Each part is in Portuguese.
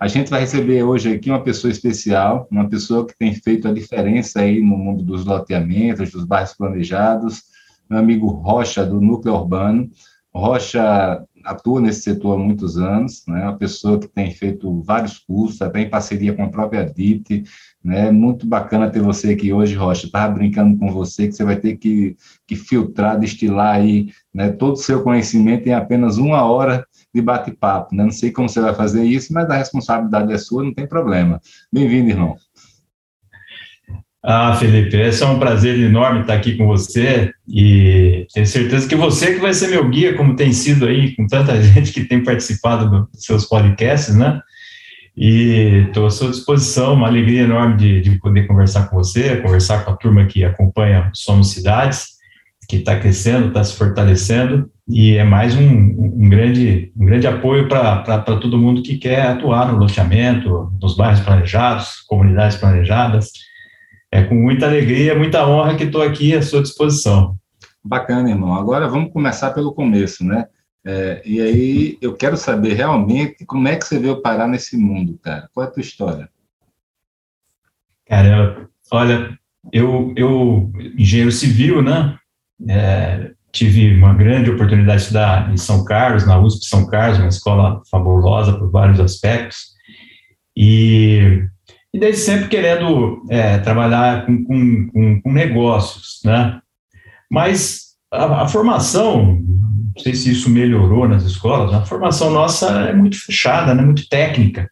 A gente vai receber hoje aqui uma pessoa especial, uma pessoa que tem feito a diferença aí no mundo dos loteamentos, dos bairros planejados, meu amigo Rocha, do Núcleo Urbano. Rocha atua nesse setor há muitos anos, né? Uma pessoa que tem feito vários cursos, até em parceria com a própria DIT, né? Muito bacana ter você aqui hoje, Rocha. Estava brincando com você que você vai ter que, que filtrar, destilar aí, né? Todo o seu conhecimento em apenas uma hora de bate-papo. Né? Não sei como você vai fazer isso, mas a responsabilidade é sua, não tem problema. Bem-vindo, irmão. Ah, Felipe, esse é um prazer enorme estar aqui com você e tenho certeza que você que vai ser meu guia, como tem sido aí com tanta gente que tem participado dos seus podcasts, né? E estou à sua disposição, uma alegria enorme de, de poder conversar com você, conversar com a turma que acompanha Somos Cidades, que está crescendo, está se fortalecendo e é mais um, um grande, um grande apoio para todo mundo que quer atuar no loteamento, nos bairros planejados, comunidades planejadas. É com muita alegria, muita honra que estou aqui à sua disposição. Bacana, irmão. Agora vamos começar pelo começo, né? É, e aí eu quero saber realmente como é que você veio parar nesse mundo, cara. Qual é a tua história? Cara, olha, eu, eu engenheiro civil, né? É, tive uma grande oportunidade de estudar em São Carlos, na USP São Carlos, uma escola fabulosa por vários aspectos, e, e desde sempre querendo é, trabalhar com, com, com, com, negócios, né? Mas a, a, formação, não sei se isso melhorou nas escolas, a formação nossa é muito fechada, né? muito técnica,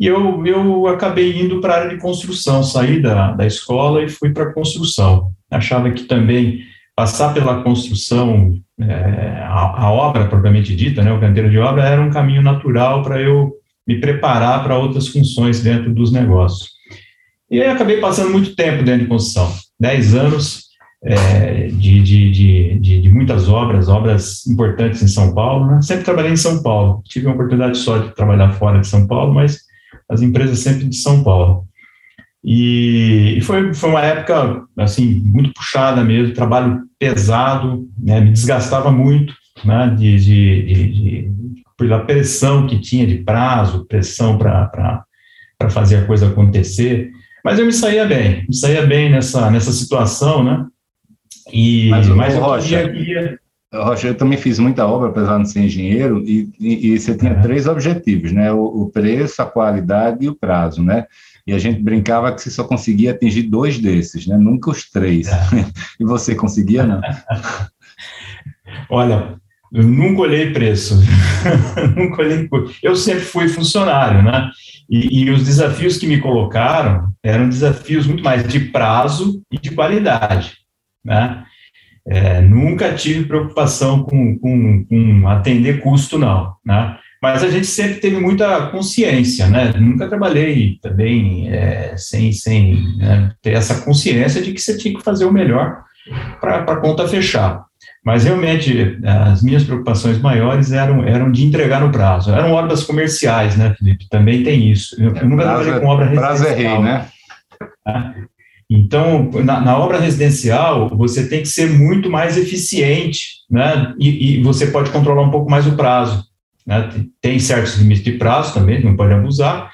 e eu, eu acabei indo para a área de construção, saí da, da escola e fui para a construção. Achava que também passar pela construção, é, a, a, obra propriamente dita, né, o canteiro de obra, era um caminho natural para eu me preparar para outras funções dentro dos negócios. E aí acabei passando muito tempo dentro de construção, 10 anos é, de, de, de, de, muitas obras, obras importantes em São Paulo. Né? Sempre trabalhei em São Paulo, tive a oportunidade só de trabalhar fora de São Paulo, mas as empresas sempre de São Paulo. E, foi, foi uma época, assim, muito puxada mesmo, trabalho pesado, né, me desgastava muito, né, de, de, de, de, pela pressão que tinha de prazo, pressão para fazer a coisa acontecer, mas eu me saía bem, me saía bem nessa, nessa situação, né, e, mas, mas eu Rocha, queria... Rocha, eu também fiz muita obra, apesar de ser engenheiro, e, e, e você tinha é. três objetivos, né, o, o preço, a qualidade e o prazo, né, e a gente brincava que você só conseguia atingir dois desses, né? Nunca os três. É. e você conseguia, não? Olha, eu nunca olhei preço. nunca olhei. Eu sempre fui funcionário, né? E, e, os desafios que me colocaram eram desafios muito mais de prazo e de qualidade, né? É, nunca tive preocupação com, com, com atender custo, não, né? Mas a gente sempre teve muita consciência, né? Nunca trabalhei também é, sem, sem né, ter essa consciência de que você tinha que fazer o melhor para a conta fechar. Mas realmente as minhas preocupações maiores eram, eram de entregar no prazo. Eram obras comerciais, né, Felipe? Também tem isso. Eu, eu nunca trabalhei é- com obra residencial. Prazo é rei, né? Tá? Então, na, na, obra residencial, você tem que ser muito mais eficiente, né? E, e, você pode controlar um pouco mais o prazo. Né? Tem certos limites de prazo também, não pode abusar,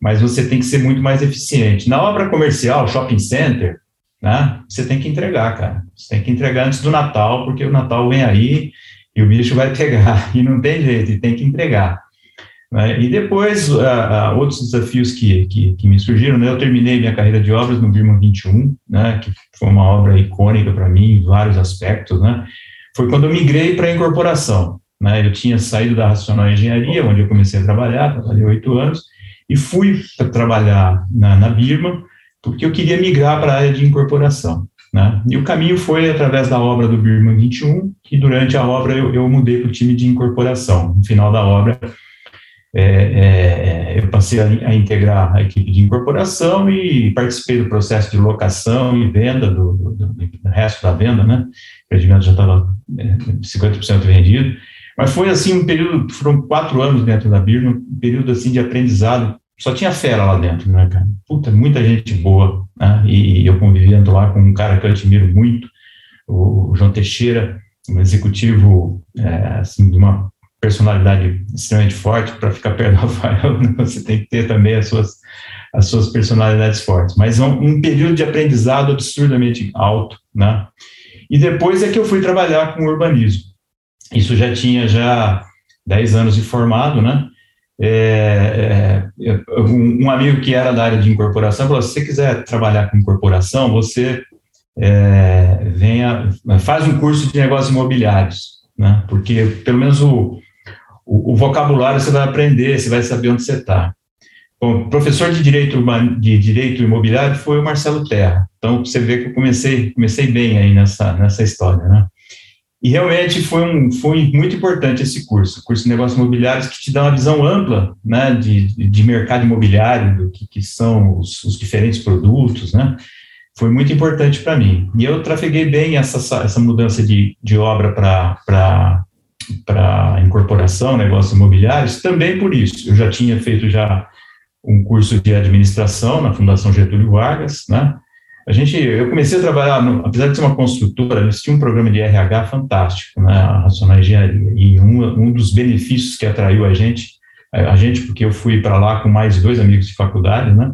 mas você tem que ser muito mais eficiente. Na obra comercial, shopping center, né? Você tem que entregar, cara. Você tem que entregar antes do Natal, porque o Natal vem aí e o bicho vai pegar, e não tem jeito, e tem que entregar. Né? E depois, uh, uh, outros desafios que, que, que, me surgiram, né? eu terminei minha carreira de obras no Birman 21, né? que foi uma obra icônica para mim em vários aspectos, né? foi quando eu migrei para a incorporação. Né? Eu tinha saído da Racional Engenharia, onde eu comecei a trabalhar, trabalhei oito anos, e fui trabalhar na, na Birman, porque eu queria migrar para a área de incorporação. Né? E o caminho foi através da obra do Birman 21, que durante a obra eu, eu mudei para o time de incorporação. No final da obra, é, é, eu passei a, a, integrar a equipe de incorporação e participei do processo de locação e venda do, do, do, do resto da venda, né? O empreendimento já estava é, 50% vendido. Mas foi assim um período, foram quatro anos dentro da Birman, um período assim de aprendizado só tinha fera lá dentro, né, cara? Puta, muita gente boa, né? E eu convivendo lá com um cara que eu admiro muito, o João Teixeira, um executivo, é, assim, de uma personalidade extremamente forte, para ficar perto do Rafael, né? você tem que ter também as suas, as suas personalidades fortes. Mas é um, um período de aprendizado absurdamente alto, né? E depois é que eu fui trabalhar com urbanismo. Isso já tinha já 10 anos de formado, né? É, é, um, amigo que era da área de incorporação falou: se você quiser trabalhar com incorporação, você é, venha, faz um curso de negócios imobiliários, né? Porque pelo menos o, o, o vocabulário você vai aprender, você vai saber onde você está. Bom, professor de direito, de direito imobiliário foi o Marcelo Terra. Então você vê que eu comecei comecei bem aí nessa nessa história, né? E realmente foi, um, foi muito importante esse curso, curso de negócios imobiliários, que te dá uma visão ampla né, de, de mercado imobiliário, do que, que são os, os, diferentes produtos, né? Foi muito importante para mim. E eu trafeguei bem essa, essa mudança de, de obra para incorporação, negócios imobiliários, também por isso. Eu já tinha feito já um curso de administração na Fundação Getúlio Vargas, né? A gente, eu comecei a trabalhar, no, apesar de ser uma construtora, eles tinham um programa de RH fantástico, né, a Racional Engenharia, e um, um dos benefícios que atraiu a gente, a gente, porque eu fui para lá com mais dois amigos de faculdade, né,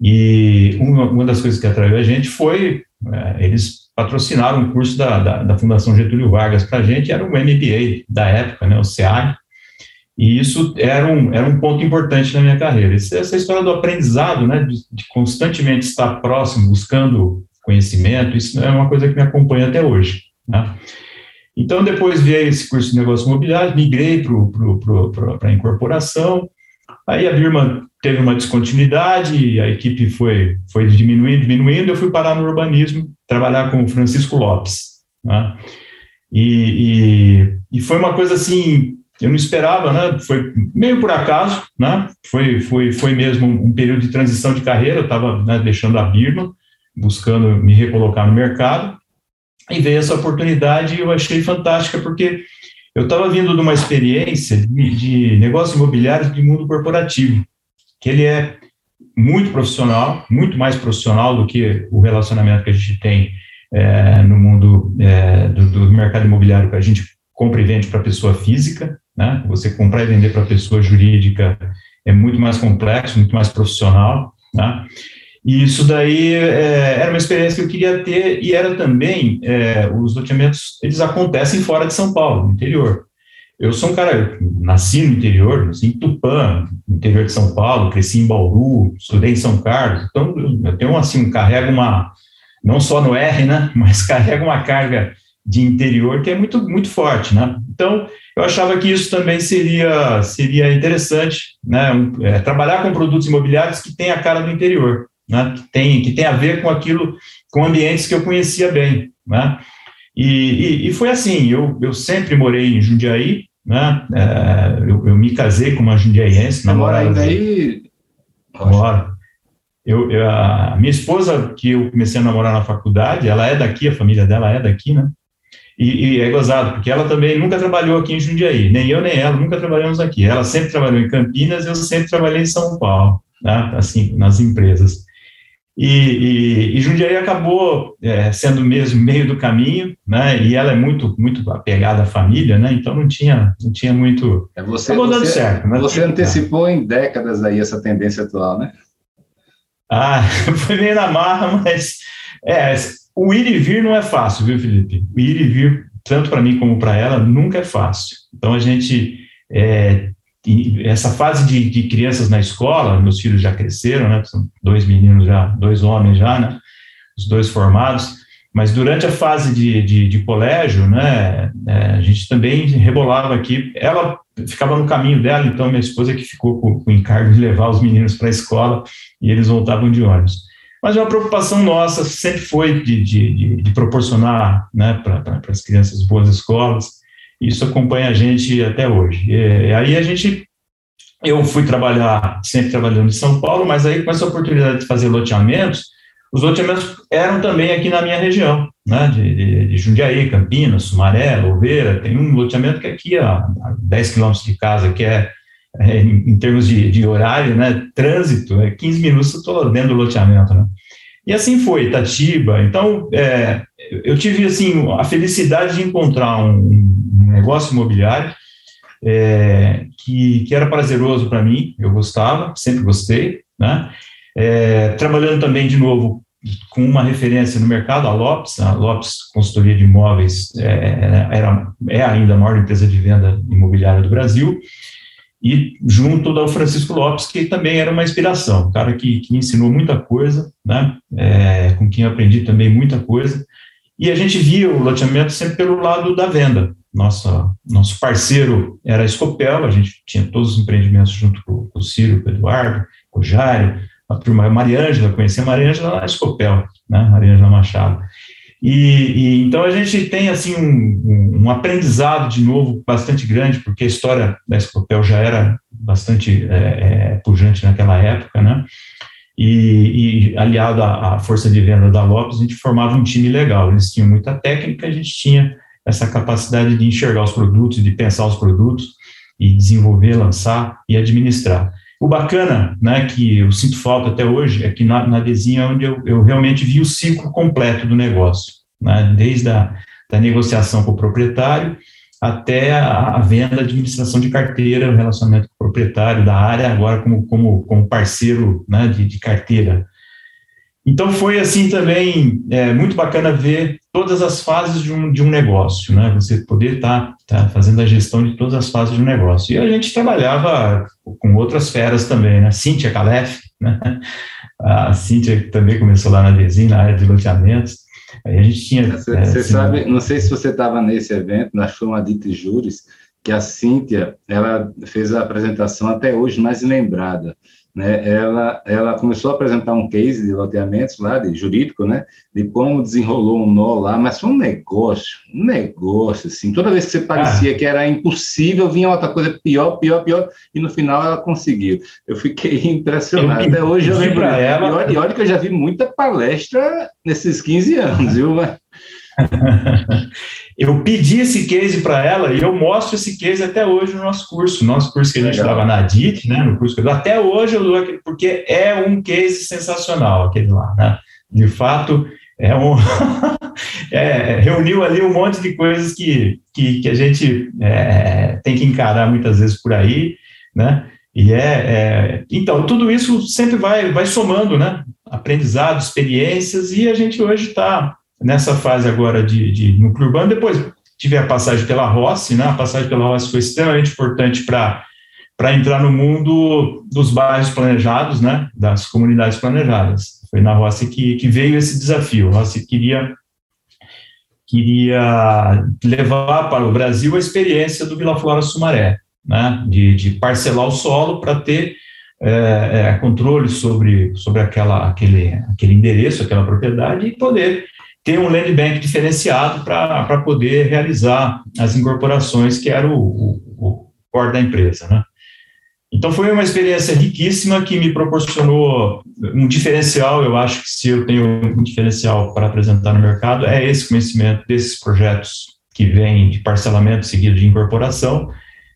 e uma, uma das coisas que atraiu a gente foi, é, eles patrocinaram um curso da, da, da Fundação Getúlio Vargas para a gente, era um MBA da época, né, o CEAG, e isso era um, era um ponto importante na minha carreira. Essa história do aprendizado, né, de, de, constantemente estar próximo, buscando conhecimento, isso é uma coisa que me acompanha até hoje. Né? Então, depois veio esse curso de negócios imobiliários, migrei para a incorporação, aí a Birma teve uma descontinuidade, a equipe foi, foi diminuindo, diminuindo, eu fui parar no urbanismo, trabalhar com o Francisco Lopes. Né? E, e, e foi uma coisa assim eu não esperava, né? Foi meio por acaso, né? Foi, foi, foi mesmo um período de transição de carreira. Eu estava né, deixando a Birma, buscando me recolocar no mercado, e veio essa oportunidade e eu achei fantástica, porque eu estava vindo de uma experiência de, de negócios imobiliários de mundo corporativo, que ele é muito profissional, muito mais profissional do que o relacionamento que a gente tem é, no mundo é, do, do mercado imobiliário que a gente compra e vende para pessoa física, né? Você comprar e vender para pessoa jurídica é muito mais complexo, muito mais profissional, né? E isso daí é, era uma experiência que eu queria ter e era também, é, os loteamentos, eles acontecem fora de São Paulo, no interior. Eu sou um cara, nasci no interior, nasci em Tupã, no interior de São Paulo, cresci em Bauru, estudei em São Carlos, então eu tenho assim, carrego uma, não só no R, né, mas carrego uma carga de interior que é muito, muito forte, né? Então, eu achava que isso também seria, seria interessante, né? Um, é, trabalhar com produtos imobiliários que tem a cara do interior, né? Que tem, que tem a ver com aquilo, com ambientes que eu conhecia bem, né? E, e, e foi assim, eu, eu sempre morei em Jundiaí, né? É, eu, eu, me casei com uma jundiaiense. Você mora ainda aí? Moro. Eu, eu, a minha esposa, que eu comecei a namorar na faculdade, ela é daqui, a família dela é daqui, né? E, e, é gozado, porque ela também nunca trabalhou aqui em Jundiaí, nem eu nem ela nunca trabalhamos aqui. Ela sempre trabalhou em Campinas, eu sempre trabalhei em São Paulo, né, assim, nas empresas. E, e, e Jundiaí acabou é, sendo mesmo meio do caminho, né? E ela é muito muito apegada à família, né? Então não tinha não tinha muito. É você, acabou dando você, certo. Você antecipou em décadas aí essa tendência atual, né? Ah, foi meio na marra, mas é, o ir e vir não é fácil, viu, Felipe? O ir e vir, tanto para mim como para ela, nunca é fácil. Então a gente é, essa fase de, de, crianças na escola, meus filhos já cresceram, né? São dois meninos já, dois homens já, né? Os dois formados. Mas durante a fase de, de, de colégio, né? É, a gente também rebolava aqui. Ela ficava no caminho dela, então minha esposa que ficou com, com o encargo de levar os meninos para a escola e eles voltavam de ônibus. Mas uma preocupação nossa sempre foi de, de proporcionar né, para as crianças boas escolas, isso acompanha a gente até hoje. E, aí a gente, eu fui trabalhar, sempre trabalhando em São Paulo, mas aí com essa oportunidade de fazer loteamentos, os loteamentos eram também aqui na minha região, né, de, de, de Jundiaí, Campinas, Sumaré, Louveira, tem um loteamento que é aqui a, a 10 quilômetros de casa, que é, é em, em, termos de, de, horário, né, trânsito, é 15 minutos eu estou dentro do loteamento, né. E assim foi, Tatiba. Então, é, eu tive assim a felicidade de encontrar um, negócio imobiliário, é, que, que era prazeroso para mim, eu gostava, sempre gostei, né? É, trabalhando também, de novo, com uma referência no mercado, a Lopes, a Lopes Consultoria de Imóveis é, era, é ainda a maior empresa de venda imobiliária do Brasil, e junto ao Francisco Lopes, que também era uma inspiração, um cara que, que me ensinou muita coisa, né, é, com quem eu aprendi também muita coisa, e a gente via o loteamento sempre pelo lado da venda, nossa, nosso parceiro era a Escopel, a gente tinha todos os empreendimentos junto com, com o Ciro, com o Eduardo, com o Jário, a turma Maria Ângela, conheci a Maria Ângela na Escopel, né, Maria Ângela Machado. E, e, então a gente tem assim um, um, aprendizado de novo bastante grande, porque a história da Escopel já era bastante é, é, pujante naquela época, né? E, e aliado à, força de venda da Lopes, a gente formava um time legal. Eles tinham muita técnica, a gente tinha essa capacidade de enxergar os produtos, de pensar os produtos e desenvolver, lançar e administrar. O bacana, né, que eu sinto falta até hoje, é que na, na Desenha é onde eu, eu realmente vi o ciclo completo do negócio, né, desde a da negociação com o proprietário até a, a venda, administração de carteira, o relacionamento com o proprietário da área, agora como, como, como parceiro né, de, de carteira então foi assim também é, muito bacana ver todas as fases de um, de um negócio, né? Você poder estar tá, tá fazendo a gestão de todas as fases de um negócio. E a gente trabalhava com outras feras também, né? Cíntia Calef, né? A Cíntia também começou lá na Desim, na área de loteamentos. Aí a gente tinha. Você, é, assim, sabe, não sei se você estava nesse evento, na Chama de Júris, que a Cíntia ela fez a apresentação até hoje mais lembrada né, ela, ela começou a apresentar um case de loteamentos lá, de jurídico, né, de como desenrolou um nó lá, mas foi um negócio, um negócio, assim, toda vez que você parecia ah. que era impossível, vinha outra coisa pior, pior, pior, e no final ela conseguiu. Eu fiquei impressionado. Até hoje eu lembro, ela... e olha, olha que eu já vi muita palestra nesses 15 anos, viu. eu pedi esse case para ela e eu mostro esse case até hoje no nosso curso, nosso curso que a gente estava na DIT, né, no curso que eu, até hoje eu dou aquele, porque é um case sensacional aquele lá, né, de fato é um é, reuniu ali um monte de coisas que, que, que a gente é, tem que encarar muitas vezes por aí, né, e é, é, então tudo isso sempre vai vai somando, né, aprendizado, experiências e a gente hoje está nessa fase agora de, de núcleo urbano, depois tive a passagem pela Rossi, né? A passagem pela Rossi foi extremamente importante para para entrar no mundo dos bairros planejados, né? Das comunidades planejadas. Foi na Rossi que, que veio esse desafio. A Rossi queria queria levar para o Brasil a experiência do Vila Flora Sumaré, né? De, de parcelar o solo para ter é, é, controle sobre, sobre aquela, aquele, aquele endereço, aquela propriedade e poder ter um land bank diferenciado para poder realizar as incorporações, que era o, o, o core da empresa, né? Então, foi uma experiência riquíssima que me proporcionou um diferencial. Eu acho que se eu tenho um diferencial para apresentar no mercado, é esse conhecimento desses projetos que vem de parcelamento seguido de incorporação,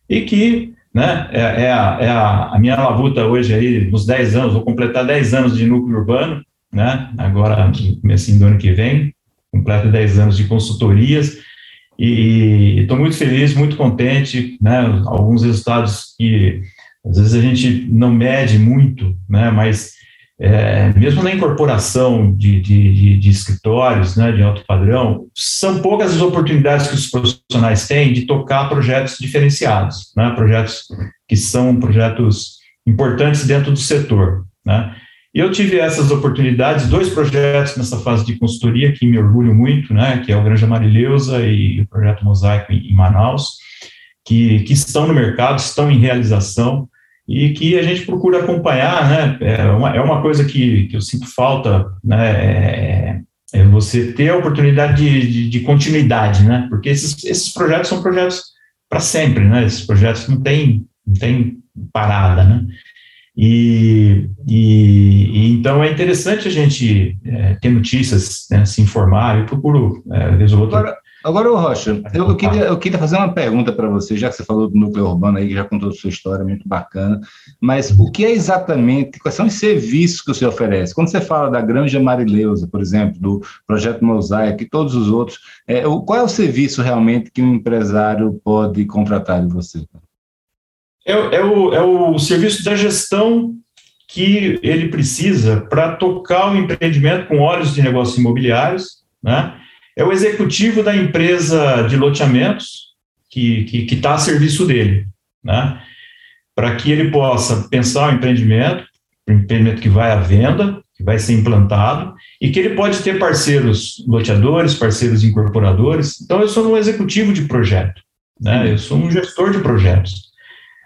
e que né, é, é, a, é a, a, minha labuta hoje aí, nos 10 anos, vou completar 10 anos de núcleo urbano, né, agora no começo do ano que vem, completo 10 anos de consultorias, e estou muito feliz, muito contente, né, alguns resultados que às vezes a gente não mede muito, né, mas é, mesmo na incorporação de, de, de, de, escritórios né, de alto padrão, são poucas as oportunidades que os profissionais têm de tocar projetos diferenciados, né, projetos que são projetos importantes dentro do setor. Né. E eu tive essas oportunidades, dois projetos nessa fase de consultoria que me orgulho muito, né, que é o Granja Marileusa e o projeto Mosaico em, Manaus, que, que estão no mercado, estão em realização, e que a gente procura acompanhar, né? É uma, é uma coisa que, que eu sinto falta, né? É, é você ter a oportunidade de, de, de, continuidade, né? Porque esses, esses projetos são projetos para sempre, né? Esses projetos não têm não tem parada, né? E, e, e, então é interessante a gente é, ter notícias, né, se informar. Eu procuro, é, outra, Agora, Agora, Rocha, eu, eu, queria, eu queria fazer uma pergunta para você, já que você falou do núcleo urbano aí, já contou a sua história, muito bacana, mas o que é exatamente, quais são os serviços que você oferece? Quando você fala da Granja Marileusa, por exemplo, do Projeto Mosaic e todos os outros, é, qual é o serviço realmente que um empresário pode contratar de você? É, é, o, é o serviço da gestão que ele precisa para tocar o empreendimento com olhos de negócios imobiliários, né? é o executivo da empresa de loteamentos que está que, que tá a serviço dele, né? Para que ele possa pensar o empreendimento, o empreendimento que vai à venda, que vai ser implantado, e que ele pode ter parceiros loteadores, parceiros incorporadores. Então, eu sou um executivo de projeto, né? Eu sou um gestor de projetos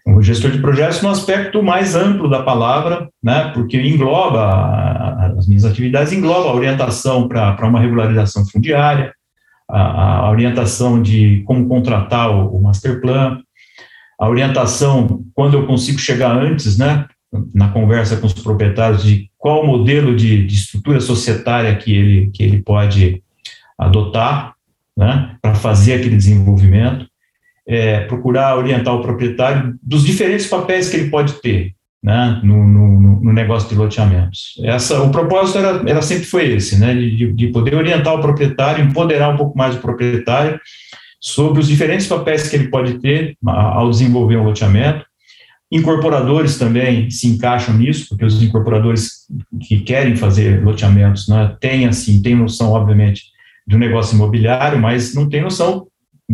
um gestor de projetos no aspecto mais amplo da palavra, né, porque engloba, as minhas atividades engloba a orientação para uma regularização fundiária, a, a, orientação de como contratar o, o master plan, a orientação quando eu consigo chegar antes, né, na conversa com os proprietários de qual o modelo de, de estrutura societária que ele, que ele pode adotar, né, para fazer aquele desenvolvimento, é, procurar orientar o proprietário dos diferentes papéis que ele pode ter né, no, no, no negócio de loteamentos. Essa, o propósito era, era sempre foi esse, né, de, de poder orientar o proprietário, empoderar um pouco mais o proprietário sobre os diferentes papéis que ele pode ter ao desenvolver um loteamento. Incorporadores também se encaixam nisso, porque os incorporadores que querem fazer loteamentos né, têm, assim, têm noção, obviamente, do negócio imobiliário, mas não têm noção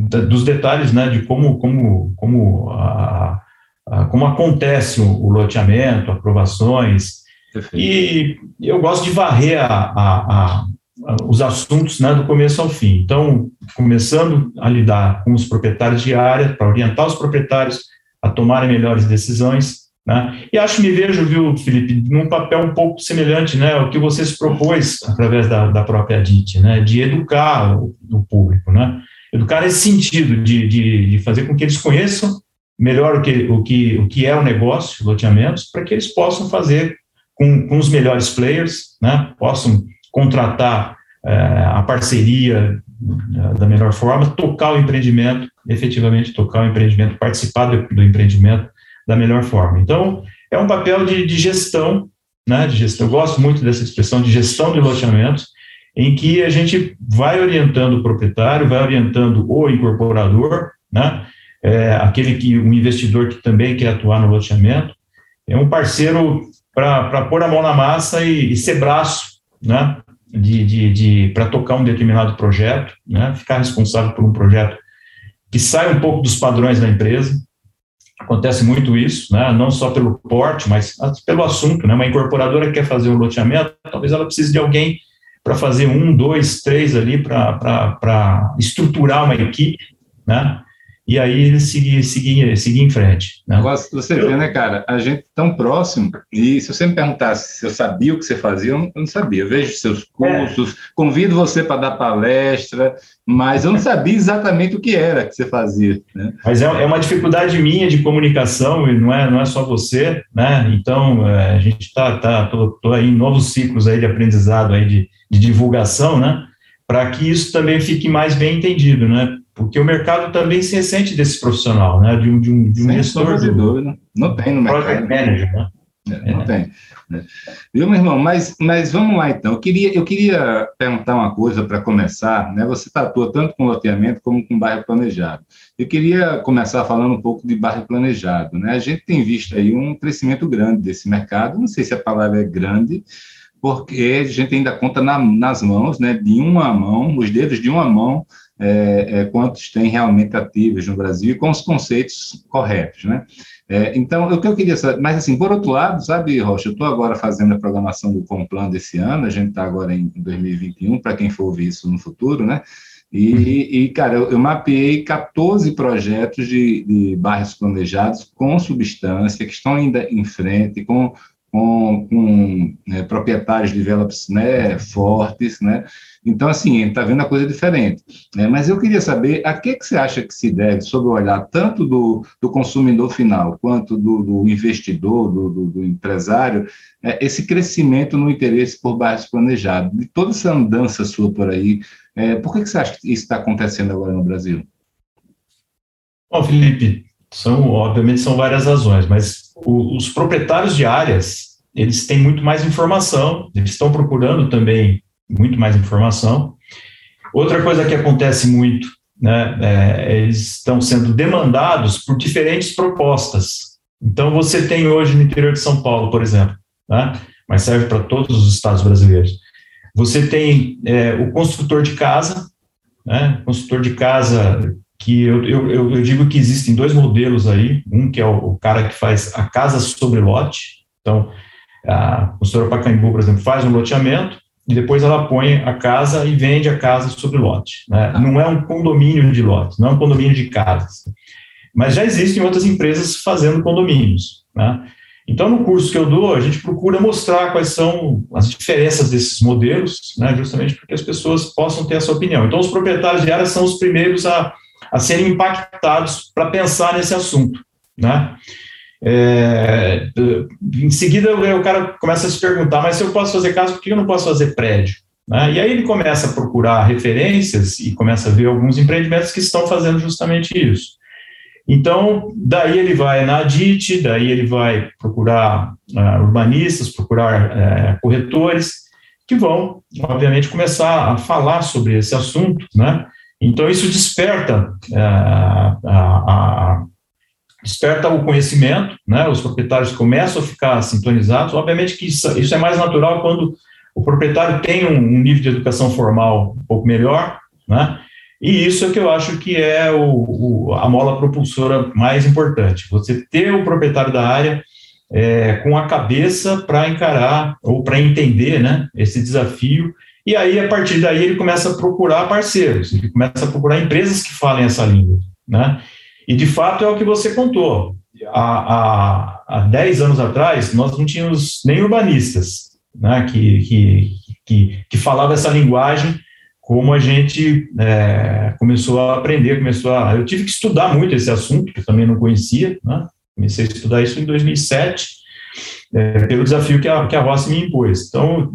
dos detalhes né, de como, como, como, a, a, como acontece o, o loteamento, aprovações. Perfeito. E eu gosto de varrer a, os assuntos né, do começo ao fim. Então, começando a lidar com os proprietários de área, para orientar os proprietários a tomarem melhores decisões. Né? E acho, me vejo, viu, Felipe, num papel um pouco semelhante né, ao que você se propôs através da, da própria DIT, né, de educar o, o público. Né? Educar nesse sentido, de, de, de, fazer com que eles conheçam melhor o que, o que, o que é o negócio, loteamentos, para que eles possam fazer com, com os melhores players, né, possam contratar é, a parceria é, da melhor forma, tocar o empreendimento, efetivamente tocar o empreendimento, participar do, do empreendimento da melhor forma. Então, é um papel de, de gestão, né, de gestão. Eu gosto muito dessa expressão de gestão de loteamentos, em que a gente vai orientando o proprietário, vai orientando o incorporador, né? É, aquele que um investidor que também quer atuar no loteamento, é um parceiro para pôr a mão na massa e, e ser braço, né? De, de, de para tocar um determinado projeto, né? Ficar responsável por um projeto que sai um pouco dos padrões da empresa. Acontece muito isso, né? Não só pelo porte, mas pelo assunto, né? Uma incorporadora que quer fazer um loteamento, talvez ela precise de alguém para fazer um, dois, três ali para estruturar uma equipe, né? E aí seguir, seguir, seguir em frente. Né? Você vê, né, cara? A gente tão próximo, e se você me perguntasse se eu sabia o que você fazia, eu não, sabia. Eu vejo seus cursos, é. convido você para dar palestra, mas eu não sabia exatamente o que era que você fazia. Né? Mas é, é uma dificuldade minha de comunicação, e não é, não é só você, né? Então, é, a gente está tá, tô, tô aí em novos ciclos aí de aprendizado aí de de divulgação, né? Para que isso também fique mais bem entendido, né? Porque o mercado também se ressente desse profissional, né? De um, de um, de um gestor. De dúvida. Não tem no mercado. Project Manager, né? É, não é. tem. Né? Viu, meu irmão? Mas, mas vamos lá, então. Eu queria, eu queria perguntar uma coisa para começar. Né? Você atua tanto com loteamento como com bairro planejado. Eu queria começar falando um pouco de bairro planejado. Né? A gente tem visto aí um crescimento grande desse mercado. Não sei se a palavra é grande, porque a gente ainda conta na, nas mãos, né? de uma mão, os dedos de uma mão, é, é, quantos tem realmente ativos no Brasil e com os conceitos corretos, né? É, então, o que eu queria saber, mas assim, por outro lado, sabe, Rocha, eu estou agora fazendo a programação do Complan desse ano, a gente está agora em 2021, para quem for ouvir isso no futuro, né? E, e cara, eu, eu, mapeei 14 projetos de, de bairros planejados com substância, que estão ainda em frente, com com, com né, proprietários de developers né, fortes, né? Então, assim, está vendo a coisa diferente. Né? Mas eu queria saber a que, que você acha que se deve, sob o olhar tanto do, do consumidor final quanto do, do investidor, do, do, do empresário, é, esse crescimento no interesse por bairros planejados, de toda essa andança sua por aí, é, por que, que você acha que isso está acontecendo agora no Brasil? Bom, Felipe, são, obviamente, são várias razões, mas o, os proprietários de áreas, eles têm muito mais informação, eles estão procurando também muito mais informação. Outra coisa que acontece muito, né, é, eles estão sendo demandados por diferentes propostas. Então, você tem hoje no interior de São Paulo, por exemplo, né, mas serve para todos os estados brasileiros. Você tem é, o construtor de casa, né, construtor de casa que eu, eu, eu, digo que existem dois modelos aí, um que é o, o cara que faz a casa sobre lote, então a consultora Pacaembu, por exemplo, faz um loteamento e depois ela põe a casa e vende a casa sobre lote. Né? Não é um condomínio de lote, não é um condomínio de casas. Mas já existem outras empresas fazendo condomínios. Né? Então, no curso que eu dou, a gente procura mostrar quais são as diferenças desses modelos, né? justamente para que as pessoas possam ter essa opinião. Então, os proprietários de áreas são os primeiros a a serem impactados para pensar nesse assunto, né? É, em seguida, o cara começa a se perguntar, mas se eu posso fazer casa, por que eu não posso fazer prédio? Né? E aí ele começa a procurar referências e começa a ver alguns empreendimentos que estão fazendo justamente isso. Então, daí ele vai na ADIT, daí ele vai procurar uh, urbanistas, procurar uh, corretores, que vão, obviamente, começar a falar sobre esse assunto, né? Então, isso desperta, é, a, a, desperta o conhecimento, né? os proprietários começam a ficar sintonizados. Obviamente que isso, isso é mais natural quando o proprietário tem um, um, nível de educação formal um pouco melhor, né? E isso é que eu acho que é o, o, a mola propulsora mais importante. Você ter o proprietário da área é, com a cabeça para encarar ou para entender né, esse desafio e aí, a partir daí, ele começa a procurar parceiros, ele começa a procurar empresas que falem essa língua, né? E, de fato, é o que você contou. Há, há, há 10 anos atrás, nós não tínhamos nem urbanistas né, que, que, que, que falavam essa linguagem como a gente é, começou a aprender, começou a... Eu tive que estudar muito esse assunto, que eu também não conhecia, né? Comecei a estudar isso em 2007, é, pelo desafio que a, que a Rossi me impôs. Então,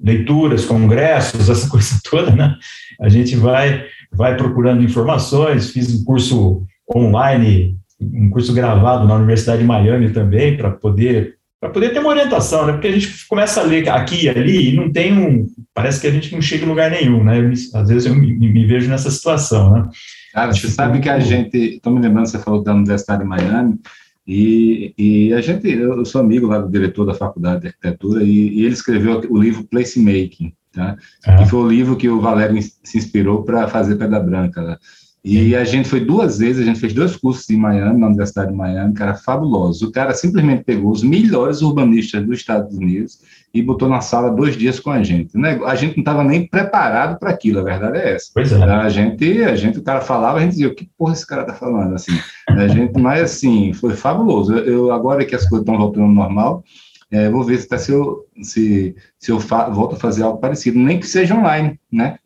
leituras, congressos, essa coisa toda, né? A gente vai, vai procurando informações, fiz um curso online, um curso gravado na Universidade de Miami também, para poder para poder ter uma orientação, né? Porque a gente começa a ler aqui e ali e não tem um. Parece que a gente não chega em lugar nenhum, né? Me, às vezes eu me, me, vejo nessa situação, né? Cara, você sabe que a gente. Estou me lembrando, você falou da Universidade de Miami, e, e, a gente, eu sou amigo lá do diretor da faculdade de arquitetura e, e ele escreveu o livro Placemaking, tá? Ah. que foi o livro que o Valério se inspirou para fazer Pedra Branca. Né? E a gente foi duas vezes, a gente fez dois cursos em Miami, na Universidade de Miami, cara, fabuloso. O cara simplesmente pegou os melhores urbanistas dos Estados Unidos e botou na sala dois dias com a gente. Né? A gente não estava nem preparado para aquilo, a verdade é essa. Pois é. A gente, a gente, o cara falava, a gente dizia, o que porra esse cara tá falando? Assim, a gente, mas assim, foi fabuloso. Eu, agora que as coisas estão voltando ao normal, é, vou ver se, se eu, se, se eu volto a fazer algo parecido, nem que seja online, né?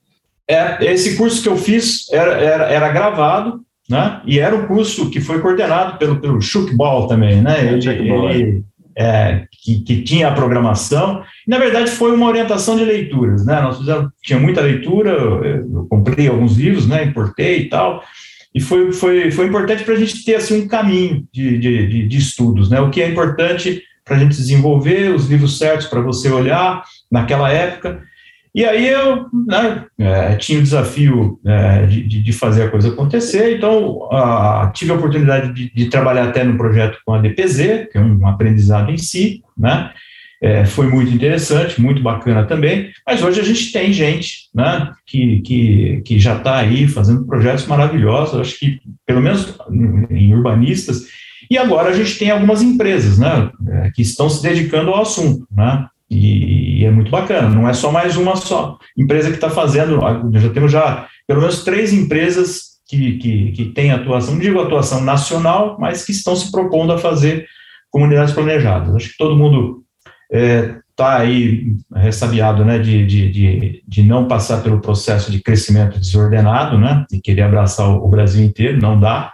É, esse curso que eu fiz era, era, era gravado, né? E era o um curso que foi coordenado pelo, pelo Chuck Ball também, né? Ele, ele, é, que, que, tinha a programação. Na verdade, foi uma orientação de leituras, né? Nós fizemos, tinha muita leitura, eu, comprei alguns livros, né? Importei e tal. E foi, foi, foi importante para a gente ter assim, um caminho de, de, de, de estudos, né? O que é importante para a gente desenvolver, os livros certos para você olhar naquela época. E aí eu né, é, tinha o desafio é, de, de, fazer a coisa acontecer, então a, tive a oportunidade de, de, trabalhar até no projeto com a DPZ, que é um aprendizado em si, né? É, foi muito interessante, muito bacana também, mas hoje a gente tem gente né, que, que, que já está aí fazendo projetos maravilhosos, acho que pelo menos em urbanistas, e agora a gente tem algumas empresas né, é, que estão se dedicando ao assunto, né? E, é muito bacana, não é só mais uma só empresa que está fazendo, já temos já pelo menos três empresas que, que, que têm atuação, não digo atuação nacional, mas que estão se propondo a fazer comunidades planejadas. Acho que todo mundo está é, tá aí ressabiado né, de, de, de, de, não passar pelo processo de crescimento desordenado, né, e querer abraçar o Brasil inteiro, não dá,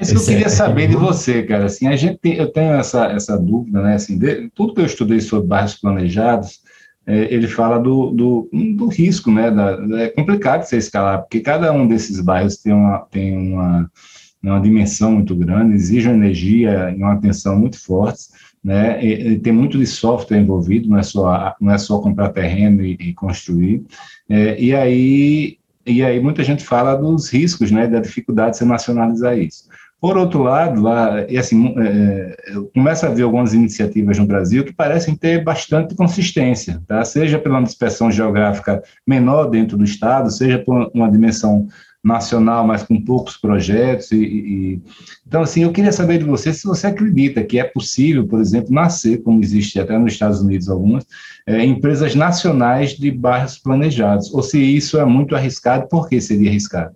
isso que eu queria é, saber é de você, cara. Assim, a gente tem, eu tenho essa, essa dúvida, né? Assim, de, tudo que eu estudei sobre bairros planejados, é, ele fala do, do, do risco, né? Da, é complicado você escalar, porque cada um desses bairros tem uma, tem uma, uma dimensão muito grande, exige uma energia e uma atenção muito fortes. Né, e, e tem muito de software envolvido, não é só, não é só comprar terreno e, e construir. É, e aí e aí muita gente fala dos riscos, né, da dificuldade de se nacionalizar isso. Por outro lado, lá, e assim, é, eu começo a ver algumas iniciativas no Brasil que parecem ter bastante consistência, tá? seja pela dispersão geográfica menor dentro do Estado, seja por uma dimensão nacional, mas com poucos projetos. E, e, então, assim, eu queria saber de você se você acredita que é possível, por exemplo, nascer, como existe até nos Estados Unidos algumas, é, empresas nacionais de bairros planejados, ou se isso é muito arriscado, por que seria arriscado?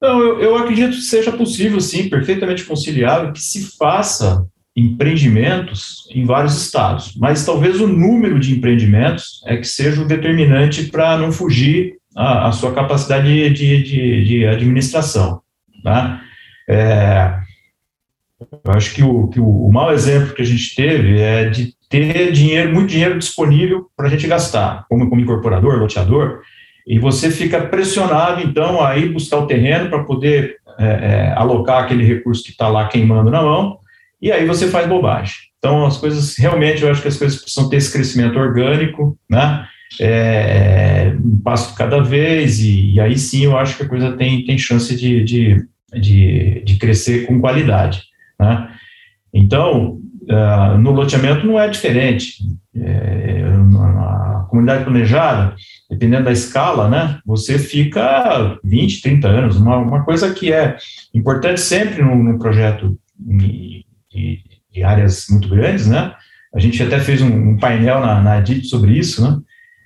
Não, eu, eu acredito que seja possível, sim, perfeitamente conciliável, que se faça empreendimentos em vários estados, mas talvez o número de empreendimentos é que seja o determinante para não fugir a, a sua capacidade de, de, de administração. Tá? É, eu acho que, o, que o, o mau exemplo que a gente teve é de ter dinheiro, muito dinheiro disponível para a gente gastar, como, como incorporador, loteador, e você fica pressionado, então, a ir buscar o terreno para poder é, é, alocar aquele recurso que está lá queimando na mão, e aí você faz bobagem. Então, as coisas, realmente, eu acho que as coisas precisam ter esse crescimento orgânico, né? É, um passo cada vez, e, e, aí sim eu acho que a coisa tem, tem chance de, de, de, de crescer com qualidade. Né? Então, uh, no loteamento não é diferente. É, a comunidade planejada, dependendo da escala, né, você fica 20, 30 anos. Uma, uma coisa que é importante sempre num, projeto de, de, áreas muito grandes, né, a gente até fez um, um painel na, na DIT sobre isso, né,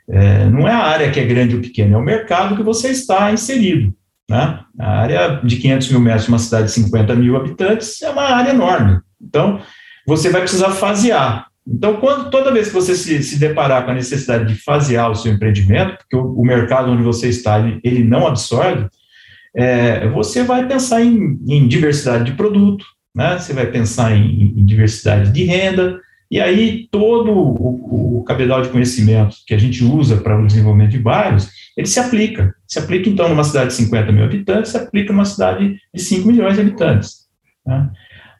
é, não é a área que é grande ou pequena, é o mercado que você está inserido. Né? A área de 500 mil metros uma cidade de 50 mil habitantes é uma área enorme. Então, você vai precisar fasear. Então, quando, toda vez que você se, se deparar com a necessidade de fasear o seu empreendimento, porque o, o mercado onde você está, ele, ele não absorve, é, você vai pensar em, em, diversidade de produto, né? você vai pensar em, em diversidade de renda, e aí, todo o, o cabedal de conhecimento que a gente usa para o desenvolvimento de bairros, ele se aplica. Se aplica, então, numa cidade de 50 mil habitantes, se aplica numa cidade de 5 milhões de habitantes. Né?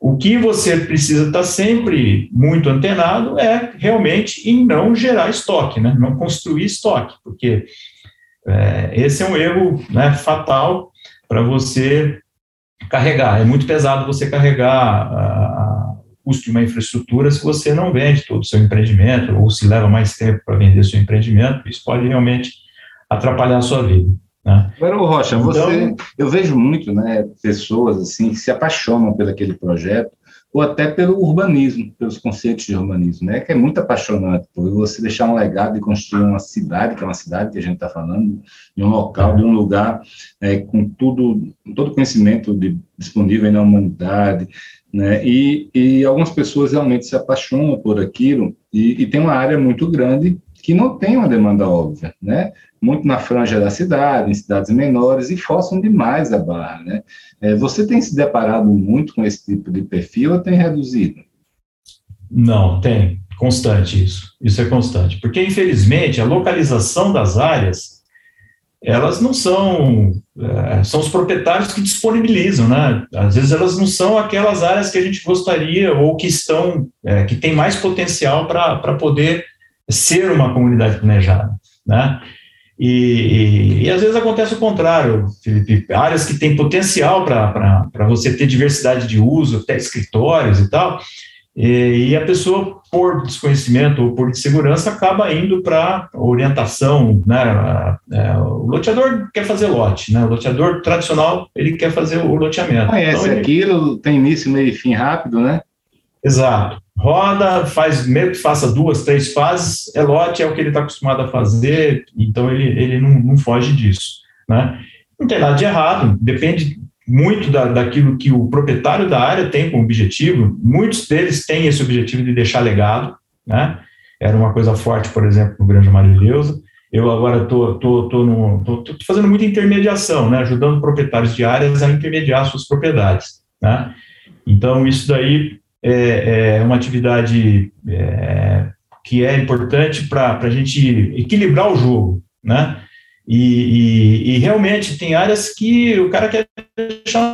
O que você precisa estar sempre muito antenado é realmente em não gerar estoque, né? não construir estoque, porque é, esse é um erro né, fatal para você carregar. É muito pesado você carregar a, custo de uma infraestrutura se você não vende todo o seu empreendimento ou se leva mais tempo para vender seu empreendimento, isso pode realmente atrapalhar a sua vida. Né? Agora, Rocha, então, você, eu vejo muito né, pessoas assim que se apaixonam por aquele projeto ou até pelo urbanismo, pelos conceitos de urbanismo, né? Que é muito apaixonante, por você deixar um legado e construir uma cidade, que é uma cidade que a gente está falando, de um local, de um lugar é, com tudo, com todo o conhecimento de, disponível na humanidade, né? E, e algumas pessoas realmente se apaixonam por aquilo e, e tem uma área muito grande que não tem uma demanda óbvia, né? Muito na franja da cidade, em cidades menores, e forçam demais a barra, né? É, você tem se deparado muito com esse tipo de perfil ou tem reduzido? Não, tem. Constante isso. Isso é constante. Porque, infelizmente, a localização das áreas, elas não são. É, são os proprietários que disponibilizam, né? Às vezes elas não são aquelas áreas que a gente gostaria ou que estão. É, que tem mais potencial para poder ser uma comunidade planejada, né? E, e, e, às vezes acontece o contrário, Felipe. Áreas que têm potencial para você ter diversidade de uso, até escritórios e tal, e, e a pessoa, por desconhecimento ou por insegurança, acaba indo para orientação. Né? É, o loteador quer fazer lote, né? o loteador tradicional ele quer fazer o loteamento. Conhece então, aquilo, tem início, meio e fim rápido, né? Exato. Roda, faz, mesmo que faça duas, três fases, é lote, é o que ele está acostumado a fazer, então ele, ele não, não foge disso. Né? Não tem nada de errado, depende muito da, daquilo que o proprietário da área tem como objetivo, muitos deles têm esse objetivo de deixar legado, né? Era uma coisa forte, por exemplo, no Grande Marileusa. Eu agora estou tô, tô, tô, tô, fazendo muita intermediação, né? Ajudando proprietários de áreas a intermediar suas propriedades, né? Então, isso daí é, é uma atividade é, que é importante para a gente equilibrar o jogo, né? E, e, e, realmente tem áreas que o cara quer deixar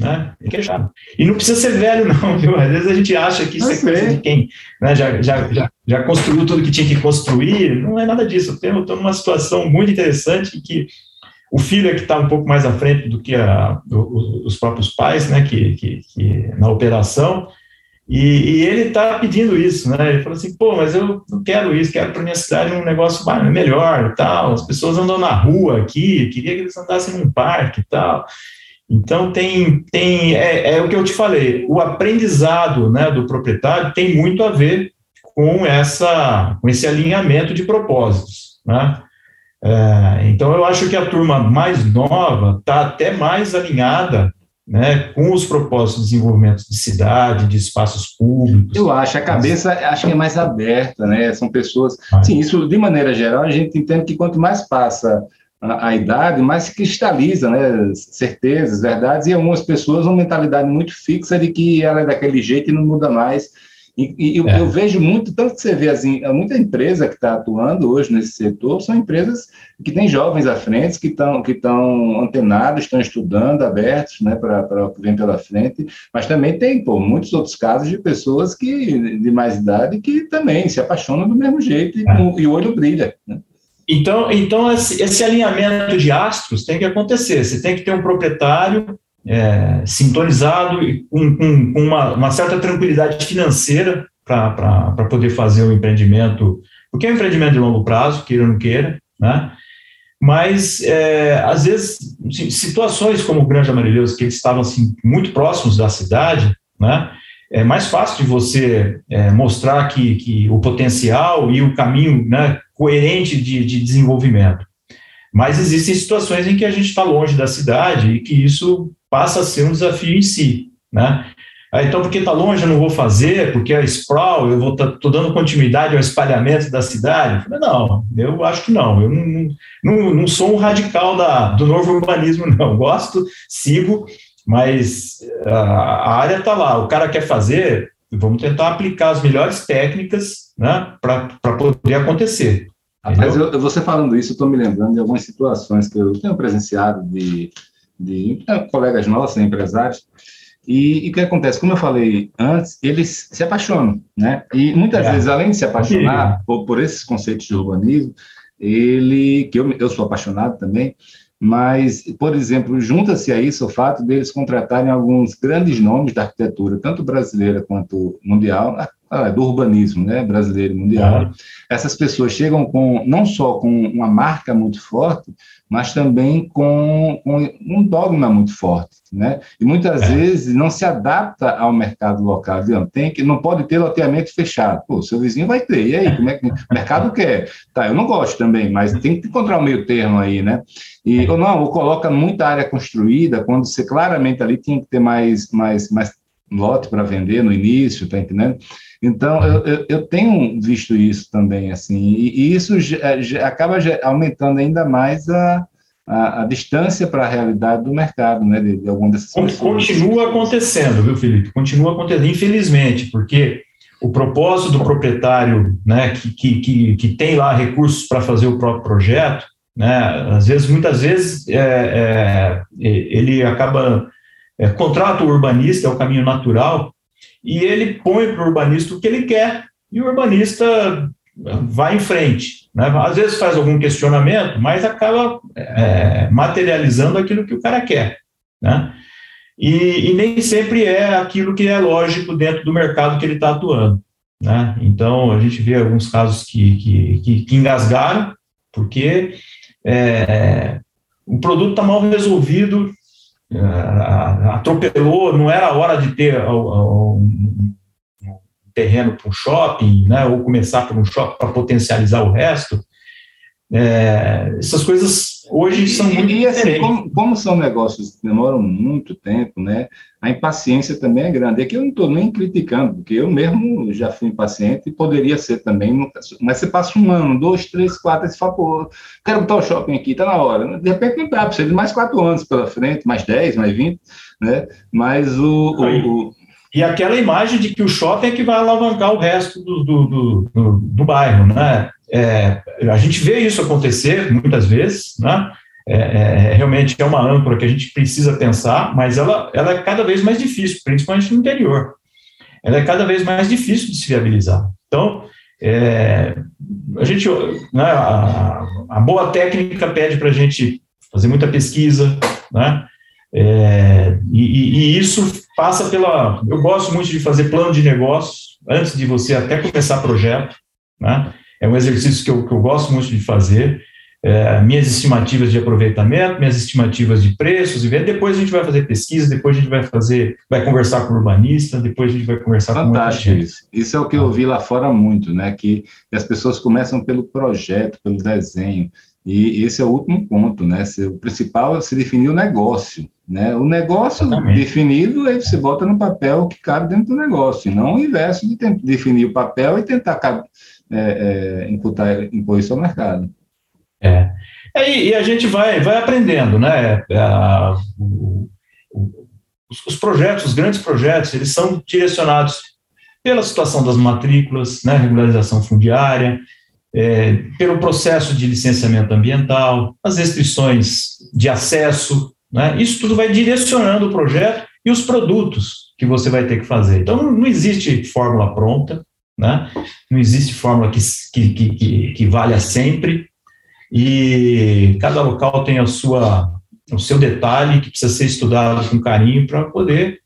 né? Quer deixar. E não precisa ser velho, não, viu? Às vezes a gente acha que isso é coisa de quem né, já, já, já, já construiu tudo que tinha que construir. Não é nada disso. Eu estou numa situação muito interessante que o filho é que está um pouco mais à frente do que a, os próprios pais, né, que, que, que na operação, e, e ele está pedindo isso, né? Ele falou assim, pô, mas eu não quero isso, quero para minha cidade um negócio melhor tal. As pessoas andam na rua aqui, queria que eles andassem num parque tal. Então tem, tem é, é o que eu te falei, o aprendizado né, do proprietário tem muito a ver com essa com esse alinhamento de propósitos, né? É, então eu acho que a turma mais nova está até mais alinhada né, com os propósitos de desenvolvimento de cidade, de espaços públicos. Eu acho, a cabeça acho que é mais aberta, né? São pessoas. Sim, isso de maneira geral, a gente entende que quanto mais passa a, a, idade, mais se cristaliza, né? Certezas, verdades, e algumas pessoas uma mentalidade muito fixa de que ela é daquele jeito e não muda mais. E, e eu, é. eu, vejo muito, tanto que você vê assim, muita empresa que está atuando hoje nesse setor são empresas que têm jovens à frente, que estão que estão antenados, estão estudando, abertos né, para o que vem pela frente, mas também tem pô, muitos outros casos de pessoas que de mais idade que também se apaixonam do mesmo jeito e, é. e o olho brilha. Né? Então, então esse, esse alinhamento de astros tem que acontecer. Você tem que ter um proprietário é, sintonizado com, com, com uma, uma, certa tranquilidade financeira para poder fazer o empreendimento, porque é um empreendimento de longo prazo, queira ou não queira, né? Mas, é, às vezes, assim, situações como o Grande Amarilhoso, que eles estavam assim, muito próximos da cidade, né? É mais fácil de você é, mostrar que, que o potencial e o caminho né, coerente de, de desenvolvimento. Mas existem situações em que a gente está longe da cidade e que isso passa a ser um desafio em si, né? Ah, então, porque está longe, eu não vou fazer, porque é sprawl, eu vou estou tá, dando continuidade ao espalhamento da cidade. Não, eu acho que não. Eu não, não, não sou um radical da, do novo urbanismo, não. Gosto, sigo, mas a, a área está lá. O cara quer fazer, vamos tentar aplicar as melhores técnicas né, para poder acontecer. Mas eu, você falando isso, eu estou me lembrando de algumas situações que eu tenho presenciado de de é, colegas nossos, né, empresários, e, e, o que acontece? Como eu falei antes, eles se apaixonam, né? E muitas é. vezes, além de se apaixonar por, por, esses conceitos de urbanismo, ele, que eu, eu sou apaixonado também, mas, por exemplo, junta-se a isso o fato deles contratarem alguns grandes nomes da arquitetura, tanto brasileira quanto mundial, ah, do urbanismo né, brasileiro e mundial. Essas pessoas chegam com não só com uma marca muito forte, mas também com, com um dogma muito forte, né? E muitas é. vezes não se adapta ao mercado local. Viu? Tem que não pode ter loteamento fechado. Pô, seu vizinho vai ter. E aí, como é que o mercado quer? Tá, eu não gosto também, mas tem que encontrar o um meio termo aí, né? E ou não, ou coloca muita área construída quando você claramente ali tinha que ter mais mais mais lote para vender no início, tá entendendo? Então, eu, eu, eu, tenho visto isso também, assim, e, e isso já acaba aumentando ainda mais a, a, a distância para a realidade do mercado, né, de, de alguma dessas Continua acontecendo, viu, Felipe? Continua acontecendo, infelizmente, porque o propósito do proprietário, né, que, que, que, que tem lá recursos para fazer o próprio projeto, né, às vezes, muitas vezes, é, é, ele acaba, é, contrata o urbanista, é o caminho natural, e ele põe para o urbanista o que ele quer, e o urbanista vai em frente. Né? Às vezes faz algum questionamento, mas acaba é, materializando aquilo que o cara quer. Né? E, e, nem sempre é aquilo que é lógico dentro do mercado que ele está atuando. Né? Então, a gente vê alguns casos que, que, que, que engasgaram, porque é, o produto está mal resolvido, atropelou, não era a hora de ter um, terreno para um shopping, né, ou começar por um shopping para potencializar o resto. É, essas coisas hoje são muito e, e assim, como, como, são negócios que demoram muito tempo, né? A impaciência também é grande. Aqui eu não estou nem criticando, porque eu mesmo já fui impaciente e poderia ser também. Mas você passa um ano, dois, três, quatro, e você fala, pô, quero botar o shopping aqui, está na hora. De repente não dá, precisa de mais quatro anos pela frente, mais dez, mais vinte, né? Mas o, o e aquela imagem de que o shopping é que vai alavancar o resto do, do, do, do, do bairro, né? É, a gente vê isso acontecer muitas vezes, né? É, é, realmente é uma âncora que a gente precisa pensar, mas ela, ela é cada vez mais difícil, principalmente no interior. Ela é cada vez mais difícil de se viabilizar. Então, é, a gente, né, a, a, boa técnica pede para a gente fazer muita pesquisa, né? É, e, e, isso passa pela. Eu gosto muito de fazer plano de negócio antes de você até começar projeto. Né? É um exercício que eu, que eu gosto muito de fazer. É, minhas estimativas de aproveitamento, minhas estimativas de preços e. Depois a gente vai fazer pesquisa, depois a gente vai fazer, vai conversar com o urbanista, depois a gente vai conversar Fantástico com isso. Isso é o que eu vi lá fora muito, né? Que as pessoas começam pelo projeto, pelo desenho. E esse é o último ponto, né? O principal é se definir o negócio. Né? O negócio Exatamente. definido, aí você bota no papel que cabe dentro do negócio, e não o inverso de definir o papel e tentar é, é, imputar, impor isso ao mercado. É. é e, a gente vai, vai aprendendo, né? É, a, o, o, os projetos, os grandes projetos, eles são direcionados pela situação das matrículas, né, regularização fundiária, é, pelo processo de licenciamento ambiental, as restrições de acesso, né? Isso tudo vai direcionando o projeto e os produtos que você vai ter que fazer. Então, não existe fórmula pronta, né? não existe fórmula que, que, que, que valha sempre, e cada local tem a sua, o seu detalhe que precisa ser estudado com carinho para poder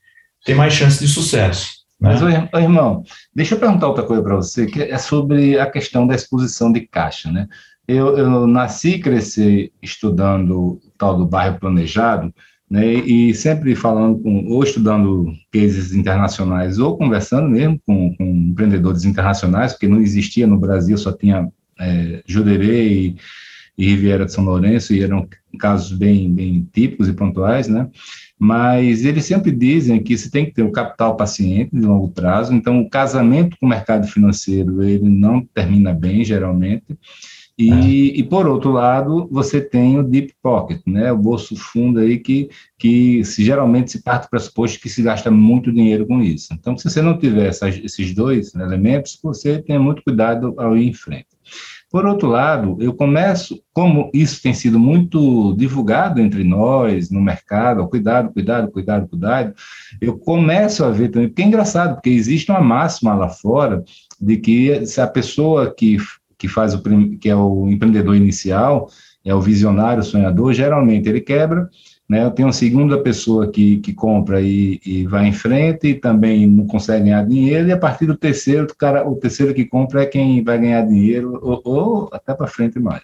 ter mais chance de sucesso. Né? Mas, irmão, deixa eu perguntar outra coisa para você, que é sobre a questão da exposição de caixa, né? Eu, eu nasci e cresci estudando o tal do bairro planejado, né, e sempre falando com, ou estudando cases internacionais, ou conversando mesmo com, com empreendedores internacionais, porque não existia no Brasil, só tinha é, Juderê e, e Riviera de São Lourenço, e eram casos bem, bem típicos e pontuais, né? Mas eles sempre dizem que se tem que ter o capital paciente de longo prazo, então o casamento com o mercado financeiro ele não termina bem, geralmente, e, é. e, por outro lado, você tem o deep pocket, né, o bolso fundo aí que, que se, geralmente se parte do pressuposto que se gasta muito dinheiro com isso. Então, se você não tiver essas, esses dois elementos, você tem muito cuidado ao ir em frente. Por outro lado, eu começo, como isso tem sido muito divulgado entre nós, no mercado, cuidado, cuidado, cuidado, cuidado, eu começo a ver também, porque é engraçado, porque existe uma máxima lá fora de que se a pessoa que que faz o que é o empreendedor inicial, é o visionário, o sonhador, geralmente ele quebra, né? Tenho uma segunda pessoa que, que compra e, e vai em frente e também não consegue ganhar dinheiro, e a partir do terceiro, o, cara, o terceiro que compra é quem vai ganhar dinheiro, ou, ou até para frente mais.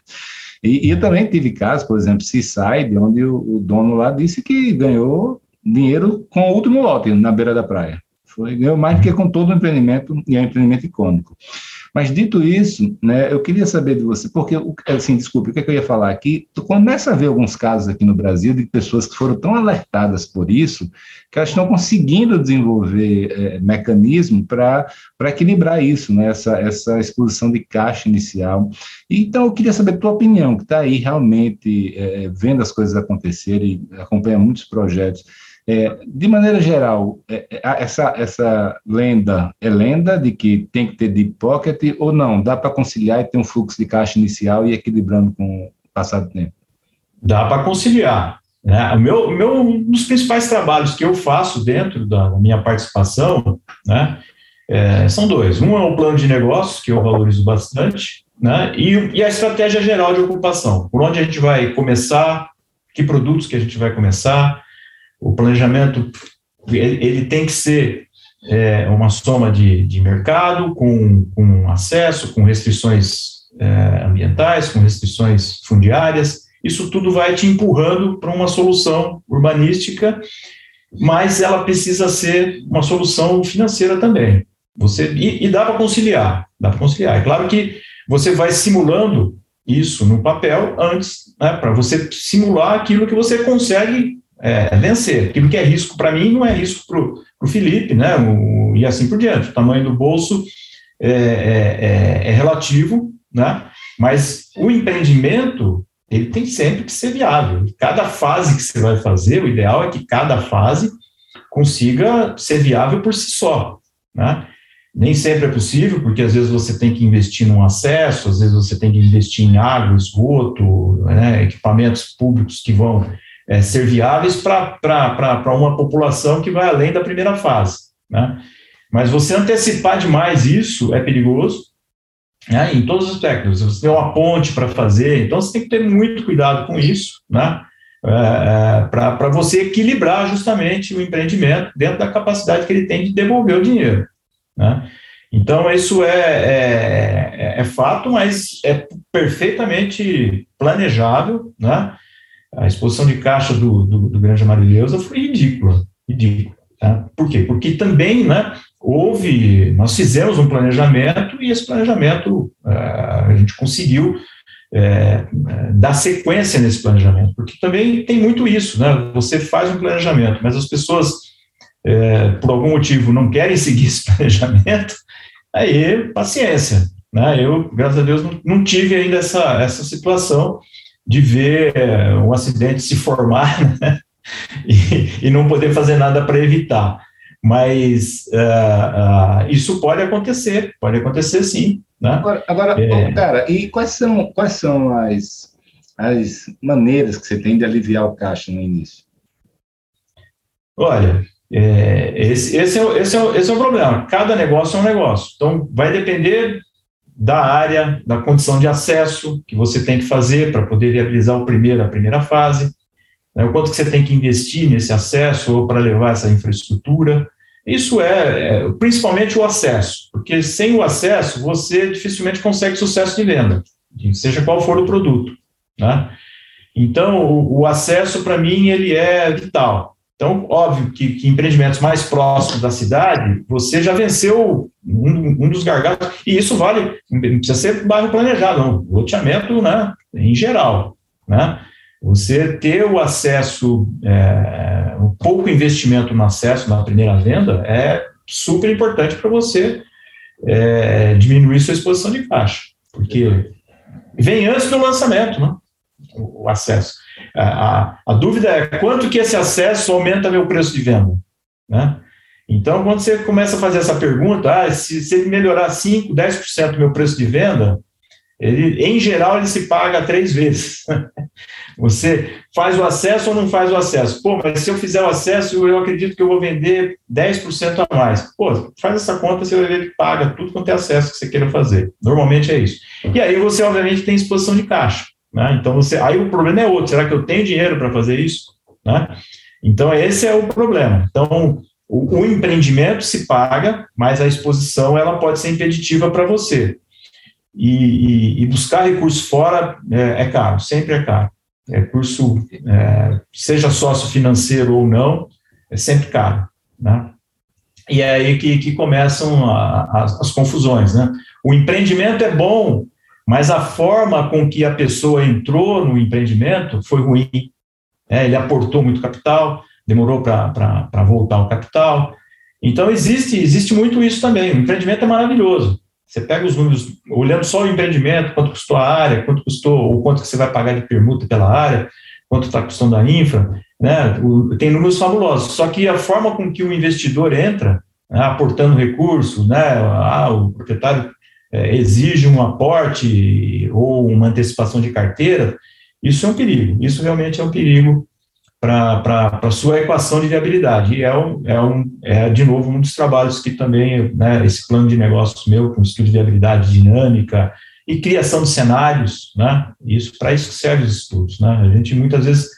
E, e, eu também tive casos, por exemplo, Seaside, onde o, o, dono lá disse que ganhou dinheiro com o último lote na beira da praia. Foi, ganhou mais do que com todo o empreendimento, e é um empreendimento icônico. Mas dito isso, né, eu queria saber de você, porque, assim, desculpe, o que, é que eu ia falar aqui? Tu começa a ver alguns casos aqui no Brasil de pessoas que foram tão alertadas por isso que elas estão conseguindo desenvolver é, mecanismo para equilibrar isso, né, essa, essa exposição de caixa inicial. Então, eu queria saber a tua opinião, que está aí realmente é, vendo as coisas acontecerem, acompanha muitos projetos. É, de maneira geral, é, é essa, essa lenda é lenda de que tem que ter deep pocket ou não? Dá para conciliar e ter um fluxo de caixa inicial e equilibrando com o passar do tempo? Dá para conciliar. Né? O meu, meu, um dos principais trabalhos que eu faço dentro da minha participação né, é, são dois. Um é o plano de negócios, que eu valorizo bastante, né, e, e a estratégia geral de ocupação. Por onde a gente vai começar, que produtos que a gente vai começar, o planejamento ele tem que ser é, uma soma de, de mercado, com, com acesso, com restrições é, ambientais, com restrições fundiárias. Isso tudo vai te empurrando para uma solução urbanística, mas ela precisa ser uma solução financeira também. Você e, e dá para conciliar, dá para conciliar. É claro que você vai simulando isso no papel antes, né, para você simular aquilo que você consegue é, vencer. Aquilo que é risco para mim não é risco para o Felipe, né? O, e assim por diante. O tamanho do bolso é, é, é, é, relativo, né? Mas o empreendimento ele tem sempre que ser viável. Cada fase que você vai fazer, o ideal é que cada fase consiga ser viável por si só, né? Nem sempre é possível, porque às vezes você tem que investir num acesso, às vezes você tem que investir em água, esgoto, né, equipamentos públicos que vão é, ser viáveis para uma população que vai além da primeira fase. Né? Mas você antecipar demais isso é perigoso, né, em todos os aspectos. Você tem uma ponte para fazer, então você tem que ter muito cuidado com isso, né? É, é, para você equilibrar justamente o empreendimento dentro da capacidade que ele tem de devolver o dinheiro. Né? Então, isso é, é, é, fato, mas é perfeitamente planejável, né? A exposição de caixa do, do, do Grande Amarilheusa foi ridícula, ridícula. Tá? Por quê? Porque também, né, houve, nós fizemos um planejamento e esse planejamento é, a gente conseguiu é, dar sequência nesse planejamento, porque também tem muito isso, né? Você faz um planejamento, mas as pessoas, é, por algum motivo, não querem seguir esse planejamento, aí paciência, né? Eu, graças a Deus, não, não tive ainda essa, essa situação, de ver um acidente se formar né? e, e, não poder fazer nada para evitar. Mas uh, uh, isso pode acontecer, pode acontecer sim. Né? Agora, agora é... cara, e quais são, quais são as, as maneiras que você tem de aliviar o caixa no início? Olha, é, esse, esse, é, esse, é, esse é o problema. Cada negócio é um negócio. Então, vai depender da área, da condição de acesso que você tem que fazer para poder viabilizar o primeiro, a primeira fase, né, o quanto que você tem que investir nesse acesso ou para levar essa infraestrutura. Isso é, é, principalmente o acesso, porque sem o acesso você dificilmente consegue sucesso de venda, seja qual for o produto. Né? Então, o, o acesso para mim ele é vital. Então, óbvio que, que, empreendimentos mais próximos da cidade, você já venceu um, um, dos gargalos, e isso vale, não precisa ser bairro planejado, não, loteamento né, em geral. Né? Você ter o acesso, é, um pouco investimento no acesso na primeira venda é super importante para você é, diminuir sua exposição de caixa, porque vem antes do lançamento, né, o acesso. A, a, dúvida é quanto que esse acesso aumenta meu preço de venda, né? Então, quando você começa a fazer essa pergunta, ah, se, se ele melhorar 5, 10% do meu preço de venda, ele, em geral, ele se paga três vezes. Você faz o acesso ou não faz o acesso? Pô, mas se eu fizer o acesso, eu acredito que eu vou vender 10% a mais. Pô, faz essa conta, você vai ver que paga tudo quanto é acesso que você queira fazer. Normalmente é isso. E aí você, obviamente, tem exposição de caixa. Né? Então, você, aí o problema é outro: será que eu tenho dinheiro para fazer isso? Né? Então, esse é o problema. Então, o, o, empreendimento se paga, mas a exposição ela pode ser impeditiva para você. E, e, e, buscar recursos fora é, é, caro, sempre é caro. Recurso, é, seja sócio financeiro ou não, é sempre caro. Né? e é aí que, que começam a, a, as confusões, né? O empreendimento é bom, mas a forma com que a pessoa entrou no empreendimento foi ruim. É, ele aportou muito capital, demorou para voltar o capital. Então, existe, existe muito isso também. O empreendimento é maravilhoso. Você pega os números, olhando só o empreendimento, quanto custou a área, quanto custou, ou quanto que você vai pagar de permuta pela área, quanto está custando a infra, né? O, tem números fabulosos. Só que a forma com que o investidor entra, né, aportando recursos, né? Ah, o proprietário é, exige um aporte ou uma antecipação de carteira, isso é um perigo. Isso realmente é um perigo para a sua equação de viabilidade. E é, um, é, um, é, de novo, um dos trabalhos que também, né, esse plano de negócios meu, com estudo de viabilidade dinâmica e criação de cenários, né, isso para isso serve os estudos. Né, a gente, muitas vezes,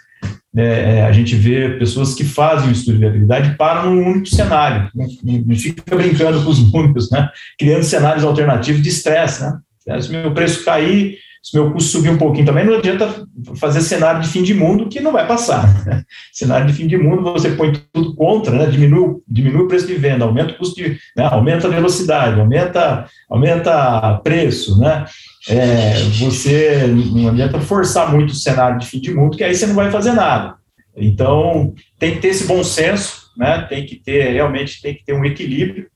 é, é, a gente vê pessoas que fazem o estudo de viabilidade param num único cenário, não, fica brincando com os números, né, criando cenários alternativos de estresse, né, se meu preço cair, se meu custo subir um pouquinho também, não adianta fazer cenário de fim de mundo que não vai passar. Né? Cenário de fim de mundo, você põe tudo contra, né? diminui, diminui o preço de venda, aumenta o custo de. Né? aumenta a velocidade, aumenta, aumenta preço, né? É, você não adianta forçar muito o cenário de fim de mundo, que aí você não vai fazer nada. Então, tem que ter esse bom senso, né? tem que ter, realmente, tem que ter um equilíbrio,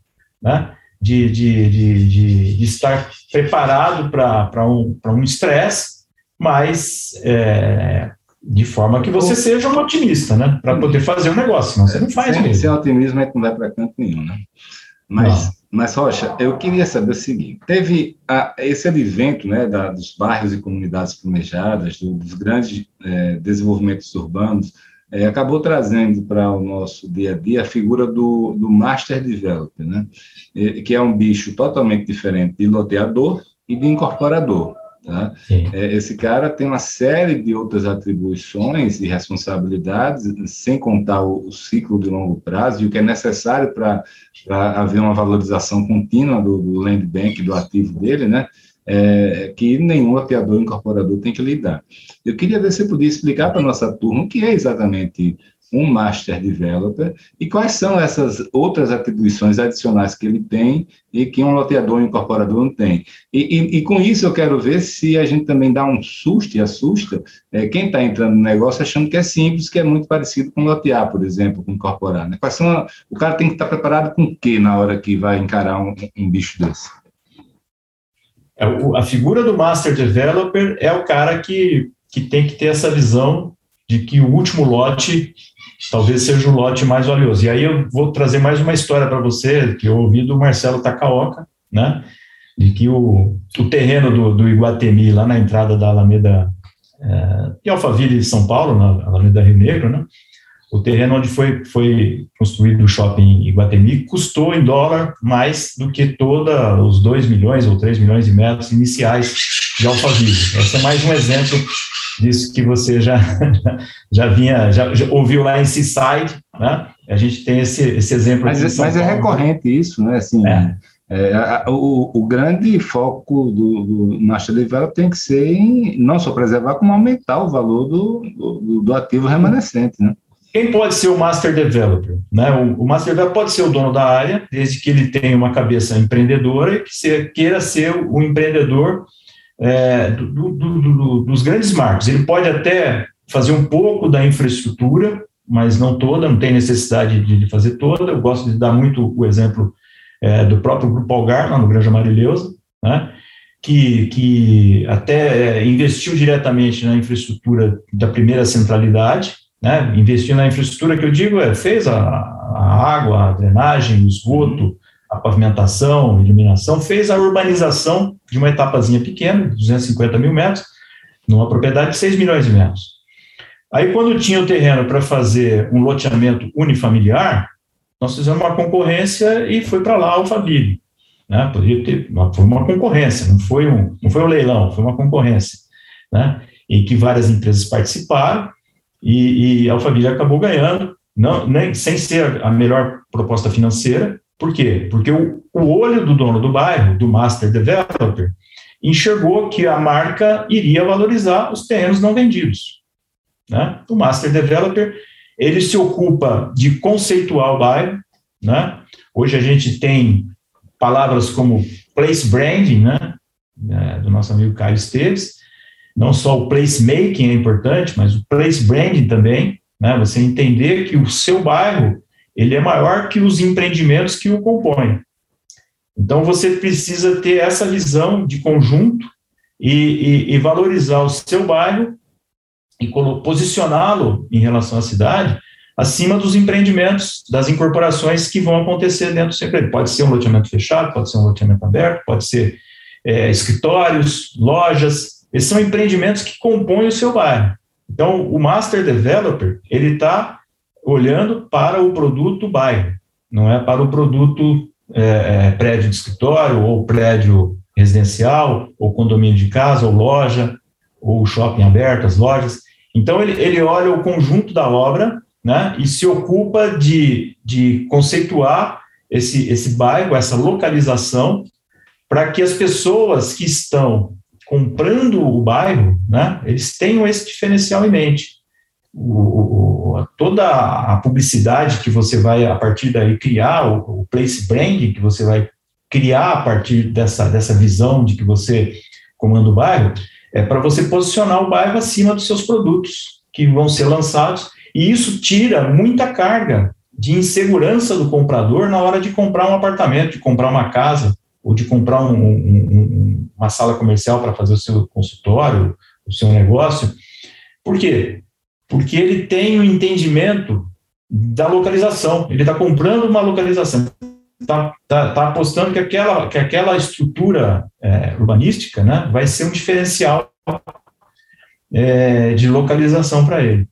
né? de, de, de, de estar preparado para um um estresse, mas é, de forma que você seja um otimista, né? Para poder fazer o um negócio, senão você não faz sem, mesmo. Sem otimismo é que não vai para canto nenhum, né? Mas, mas, Rocha, eu queria saber o seguinte: teve a, esse advento né, da, dos bairros e comunidades planejadas, do, dos grandes é, desenvolvimentos urbanos, é, acabou trazendo para o nosso dia a dia a figura do, do Master Developer, né? que é um bicho totalmente diferente de loteador e de incorporador. Tá? É, esse cara tem uma série de outras atribuições e responsabilidades, sem contar o, o ciclo de longo prazo e o que é necessário para haver uma valorização contínua do, do land bank, do ativo dele, né? é, que nenhum loteador incorporador tem que lidar. Eu queria ver se você podia explicar para a nossa turma o que é exatamente um Master Developer e quais são essas outras atribuições adicionais que ele tem e que um loteador incorporador não tem. E, e, e com isso eu quero ver se a gente também dá um susto e assusta é, quem está entrando no negócio achando que é simples, que é muito parecido com lotear, por exemplo, com incorporar. Né? Quais são o cara tem que estar tá preparado com o que na hora que vai encarar um, um bicho desse? É, a figura do Master Developer é o cara que, que tem que ter essa visão de que o último lote talvez seja o lote mais valioso. E aí eu vou trazer mais uma história para você, que eu ouvi do Marcelo Takaoka, né? De que o, o terreno do, do Iguatemi, lá na entrada da Alameda é, de Alphaville, São Paulo, na Alameda Rio Negro, né? O terreno onde foi, foi construído o shopping Iguatemi custou em dólar mais do que todos os 2 milhões ou 3 milhões de metros iniciais de Alphaville. Esse é mais um exemplo disso que você já, já vinha, já, já ouviu lá em Seaside, né? A gente tem esse, esse exemplo. Mas, é, mas é recorrente isso, né? Assim, é. É, o, o, grande foco do, do Master Develop tem que ser em não só preservar, como aumentar o valor do, do, do ativo remanescente, né? Quem pode ser o Master Developer? Né? O, o, Master Developer pode ser o dono da área, desde que ele tenha uma cabeça empreendedora e que se, queira ser o empreendedor é, do, do, do, dos grandes marcos. Ele pode até fazer um pouco da infraestrutura, mas não toda, não tem necessidade de, de fazer toda. Eu gosto de dar muito o exemplo é, do próprio Grupo Algar, lá no Granja Marileusa, né? que, que até é, investiu diretamente na infraestrutura da primeira centralidade, né? Investir na infraestrutura que eu digo é fez a, a água, a drenagem, o esgoto, a pavimentação, iluminação, fez a urbanização de uma etapazinha pequena, 250 mil metros, numa propriedade de 6 milhões de metros. Aí, quando tinha o terreno para fazer um loteamento unifamiliar, nós fizemos uma concorrência e foi para lá o Fabílio. Né? Poderia ter, foi uma concorrência, não foi um, não foi um leilão, foi uma concorrência, né? em que várias empresas participaram, e, e a Alphaville acabou ganhando, não, nem, sem ser a melhor proposta financeira. Por quê? Porque o, o olho do dono do bairro, do Master Developer, enxergou que a marca iria valorizar os terrenos não vendidos. Né? O Master Developer ele se ocupa de conceituar o bairro, né? Hoje a gente tem palavras como place branding, né, é, do nosso amigo Caio Esteves, não só o place making é importante, mas o place branding também, né, você entender que o seu bairro ele é maior que os empreendimentos que o compõem. Então você precisa ter essa visão de conjunto e, e, e valorizar o seu bairro e posicioná-lo em relação à cidade acima dos empreendimentos, das incorporações que vão acontecer dentro do seu Pode ser um loteamento fechado, pode ser um loteamento aberto, pode ser é, escritórios, lojas. Esses são empreendimentos que compõem o seu bairro. Então, o Master Developer, ele está olhando para o produto bairro, não é para o produto é, é, prédio de escritório, ou prédio residencial, ou condomínio de casa, ou loja, ou shopping aberto, as lojas. Então, ele, ele olha o conjunto da obra né, e se ocupa de, de conceituar esse, esse bairro, essa localização, para que as pessoas que estão comprando o bairro, né, eles tenham esse diferencial em mente. O, toda a publicidade que você vai, a partir daí, criar, o, o place branding que você vai criar a partir dessa, dessa visão de que você comanda o bairro, é para você posicionar o bairro acima dos seus produtos que vão ser lançados e isso tira muita carga de insegurança do comprador na hora de comprar um apartamento, de comprar uma casa, ou de comprar um, um, uma sala comercial para fazer o seu consultório, o seu negócio. Por quê? Porque ele tem o um entendimento da localização, ele está comprando uma localização, está tá, tá apostando que aquela, que aquela estrutura é, urbanística né, vai ser um diferencial é, de localização para ele.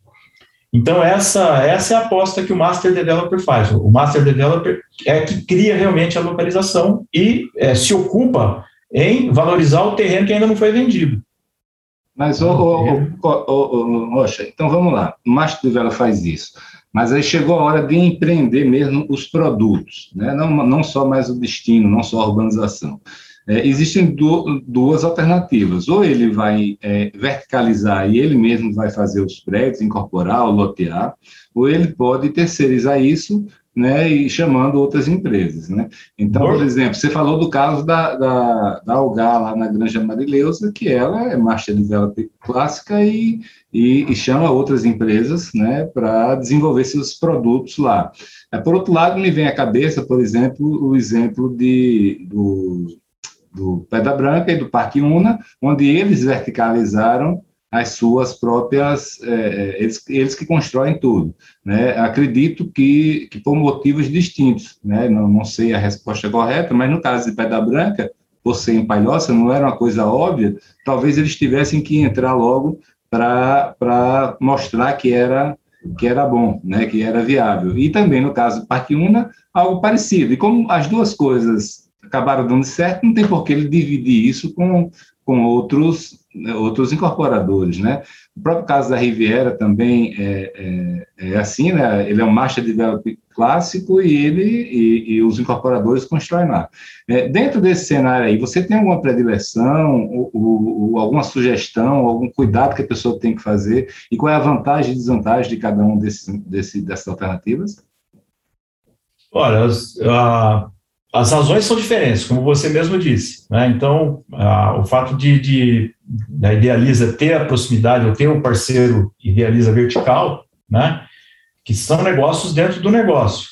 Então, essa, essa é a aposta que o Master Developer faz. O Master Developer é que cria realmente a localização e é, se ocupa em valorizar o terreno que ainda não foi vendido. Mas, ô, ô, ô, então vamos lá. O Master Developer faz isso. Mas aí chegou a hora de empreender mesmo os produtos, né? não, não só mais o destino, não só a urbanização. É, existem du duas alternativas. Ou ele vai é, verticalizar e ele mesmo vai fazer os prédios, incorporar ou lotear, ou ele pode terceirizar isso né, e chamando outras empresas. Né? Então, por exemplo, você falou do caso da, da, da Algar lá na Granja Marileusa, que ela é Master Developer clássica e, e, e chama outras empresas né, para desenvolver seus produtos lá. Por outro lado, me vem à cabeça, por exemplo, o exemplo de, do, do Pedra Branca e do Parque Una, onde eles verticalizaram as suas próprias, é, é, eles, eles que constroem tudo. Né? Acredito que, que por motivos distintos, né? não, não sei a resposta correta, mas no caso de Pedra Branca, ser em Palhoça, não era uma coisa óbvia, talvez eles tivessem que entrar logo para mostrar que era que era bom, né, que era viável. E também no caso do Parque Una, algo parecido. E como as duas coisas acabaram dando certo, não tem por que ele dividir isso com, com outros, outros incorporadores, né? O próprio caso da Riviera também é, é, é assim, né? Ele é um master developer clássico e ele e, e os incorporadores constroem lá. É, dentro desse cenário aí, você tem alguma predileção, ou, ou, ou, alguma sugestão, algum cuidado que a pessoa tem que fazer e qual é a vantagem e desvantagem de cada um desses, desse, dessas alternativas? Olha, a, as razões são diferentes, como você mesmo disse. Né? Então, a, o fato de, de da Idealiza ter a proximidade, ou ter um parceiro Idealiza vertical, né? que são negócios dentro do negócio.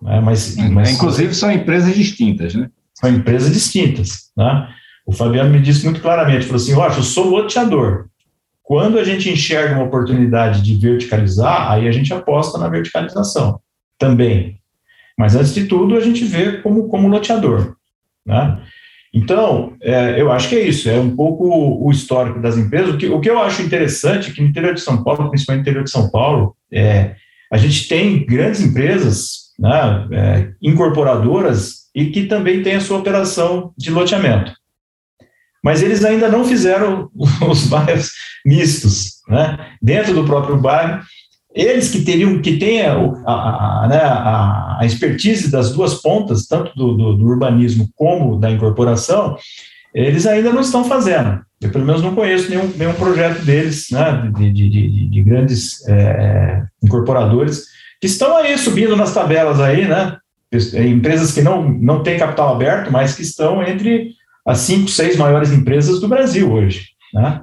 Né? Mas, mas, Inclusive, são empresas distintas, né? São empresas distintas. Né? O Fabiano me disse muito claramente, falou assim, Rocha, eu sou loteador. Quando a gente enxerga uma oportunidade de verticalizar, aí a gente aposta na verticalização também. Mas, antes de tudo, a gente vê como, como loteador. Né? Então, é, eu acho que é isso, é um pouco o histórico das empresas. O que, o que eu acho interessante é que no interior de São Paulo, principalmente no interior de São Paulo, é, a gente tem grandes empresas, né, é, incorporadoras, e que também têm a sua operação de loteamento. Mas eles ainda não fizeram os bairros mistos, né, dentro do próprio bairro, eles que teriam, que têm a, a, né, a, a, expertise das duas pontas, tanto do, do, do, urbanismo como da incorporação, eles ainda não estão fazendo. Eu, pelo menos, não conheço nenhum, nenhum projeto deles, né, de, de, de, de grandes é, incorporadores, que estão aí subindo nas tabelas aí, né, empresas que não, não têm capital aberto, mas que estão entre as cinco, seis maiores empresas do Brasil hoje. Né?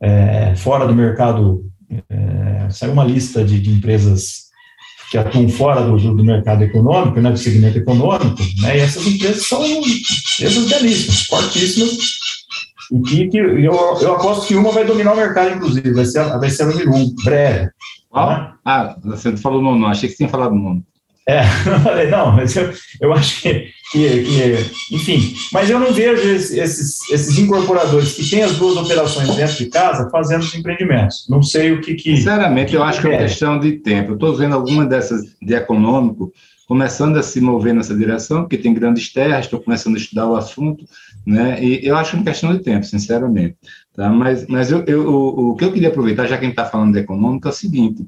É, fora do mercado, é, saiu uma lista de, de, empresas que atuam fora do, do, mercado econômico, né, do segmento econômico, né, e essas empresas são empresas belíssimas, fortíssimas, e que, que eu, eu aposto que uma vai dominar o mercado, inclusive, vai ser, vai ser a número um, breve. Né? Ah, você falou no nome, achei que você tinha falado no nome. É, não, mas eu, eu acho que, que, que, enfim, mas eu não vejo esses, esses incorporadores que têm as duas operações dentro de casa fazendo os empreendimentos. Não sei o que. que Sinceramente, que eu acho que é uma questão de tempo. Eu estou vendo algumas dessas de econômico começando a se mover nessa direção, porque tem grandes terras, estou começando a estudar o assunto, né? E eu acho que é uma questão de tempo, sinceramente. Tá? Mas, mas eu, eu, o, o que eu queria aproveitar, já que a gente está falando de econômico, é o seguinte: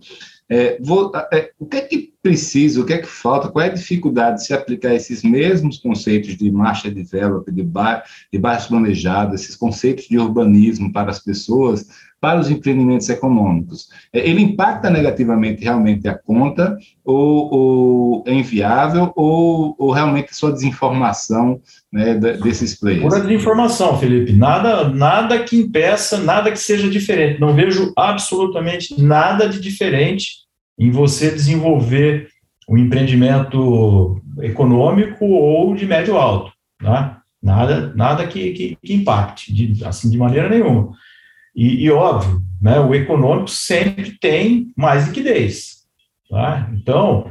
é, vou, é, o que é que precisa, o que é que falta, qual é a dificuldade de se aplicar esses mesmos conceitos de marcha develop, de, bar, de bairros planejados, esses conceitos de urbanismo para as pessoas, para os empreendimentos econômicos? É, ele impacta negativamente realmente a conta, ou, ou é inviável, ou, ou realmente só desinformação né, desses players? Pura desinformação, Felipe. Nada, nada que impeça, nada que seja diferente. Não vejo absolutamente nada de diferente em você desenvolver um empreendimento econômico ou de médio alto, né? Nada, nada que, que, que impacte, de, assim, de maneira nenhuma. E, e, óbvio, né, o econômico sempre tem mais liquidez. Tá? Então,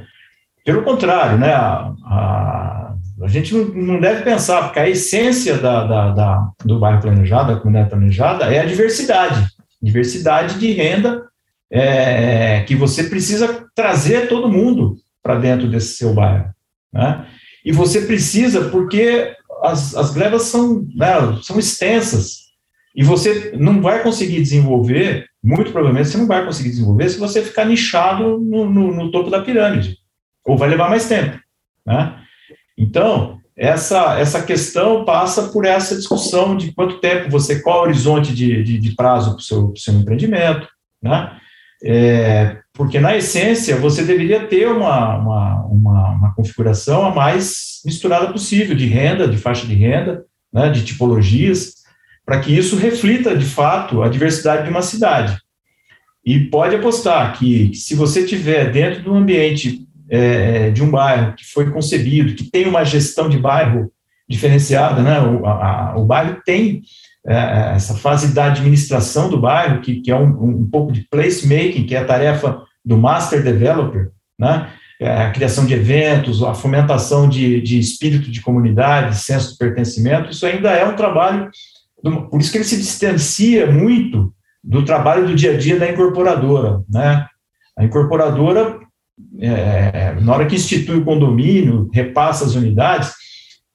pelo contrário, né, a, a, a gente não, deve pensar, porque a essência da, da, da, do bairro planejado, da comunidade planejada, é a diversidade. Diversidade de renda é, que você precisa trazer todo mundo para dentro desse seu bairro. Né? E você precisa, porque as, as glebas são, né, são extensas, e você não vai conseguir desenvolver, muito provavelmente você não vai conseguir desenvolver se você ficar nichado no, no, no topo da pirâmide, ou vai levar mais tempo. Né? Então, essa, essa questão passa por essa discussão de quanto tempo você, qual o horizonte de, de, de prazo para o seu, seu empreendimento, né? É, porque, na essência, você deveria ter uma, uma, uma, uma, configuração a mais misturada possível, de renda, de faixa de renda, né, de tipologias, para que isso reflita, de fato, a diversidade de uma cidade. E pode apostar que, se você tiver dentro do ambiente é, de um bairro que foi concebido, que tem uma gestão de bairro diferenciada, né, o, a, o bairro tem é, é, essa fase da administração do bairro, que, que é um, um, pouco de placemaking, que é a tarefa do master developer, né? É a criação de eventos, a fomentação de, de espírito de comunidade, senso de pertencimento, isso ainda é um trabalho, por isso que ele se distancia muito do trabalho do dia a dia da incorporadora, né? A incorporadora, é, na hora que institui o condomínio, repassa as unidades,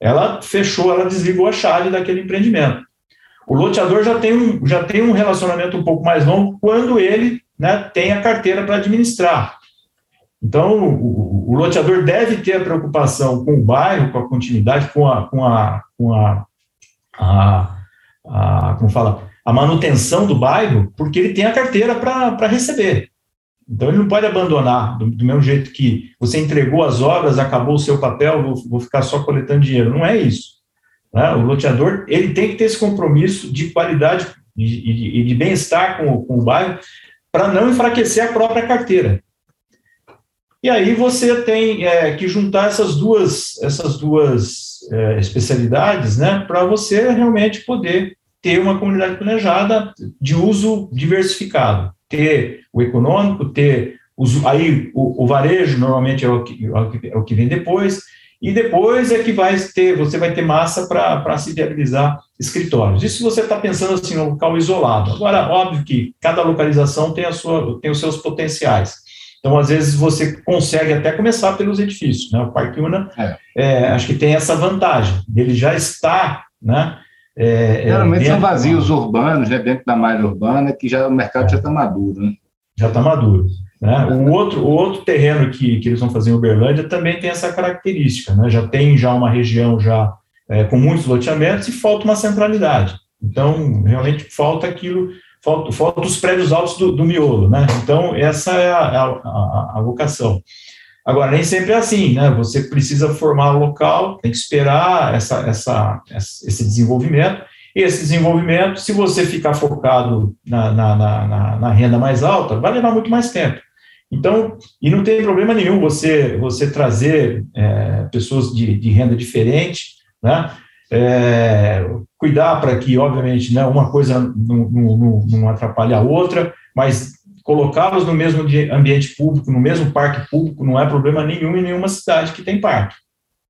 ela fechou, ela desligou a chave daquele empreendimento. O loteador já tem um, já tem um relacionamento um pouco mais longo quando ele né, tem a carteira para administrar. Então, o, o, loteador deve ter a preocupação com o bairro, com a continuidade, com a, com a, com a, a, a como fala, a manutenção do bairro, porque ele tem a carteira para receber. Então, ele não pode abandonar, do, do, mesmo jeito que você entregou as obras, acabou o seu papel, vou, vou ficar só coletando dinheiro. Não é isso. Né? O loteador ele tem que ter esse compromisso de qualidade e de, de, de bem-estar com, com o bairro para não enfraquecer a própria carteira. E aí você tem é, que juntar essas duas, essas duas é, especialidades né, para você realmente poder ter uma comunidade planejada de uso diversificado. Ter o econômico, ter os, aí o, o varejo normalmente é o, que, é o que vem depois, e depois é que vai ter, você vai ter massa para se viabilizar escritórios. Isso se você está pensando assim, um local isolado. Agora, óbvio que cada localização tem, a sua, tem os seus potenciais. Então, às vezes, você consegue até começar pelos edifícios. Né? O Parque Una, é. É, acho que tem essa vantagem, ele já está, né? É, é Geralmente são vazios urbanos, né, dentro da malha urbana, que já o mercado já está maduro. Né? Já está maduro. Né? O, outro, o outro terreno que, que eles vão fazer em Uberlândia também tem essa característica, né? já tem já uma região já é, com muitos loteamentos e falta uma centralidade. Então, realmente falta aquilo, falta, falta os prédios altos do, do miolo. Né? Então, essa é a, a, a, a vocação. Agora, nem sempre é assim, né? Você precisa formar o local, tem que esperar essa, essa, esse desenvolvimento. E esse desenvolvimento, se você ficar focado na, na, na, na renda mais alta, vai levar muito mais tempo. Então, e não tem problema nenhum você, você trazer é, pessoas de, de, renda diferente, né? É, cuidar para que, obviamente, né, uma coisa não, não, não atrapalhe a outra, mas colocá-los no mesmo ambiente público, no mesmo parque público, não é problema nenhum em nenhuma cidade que tem parque.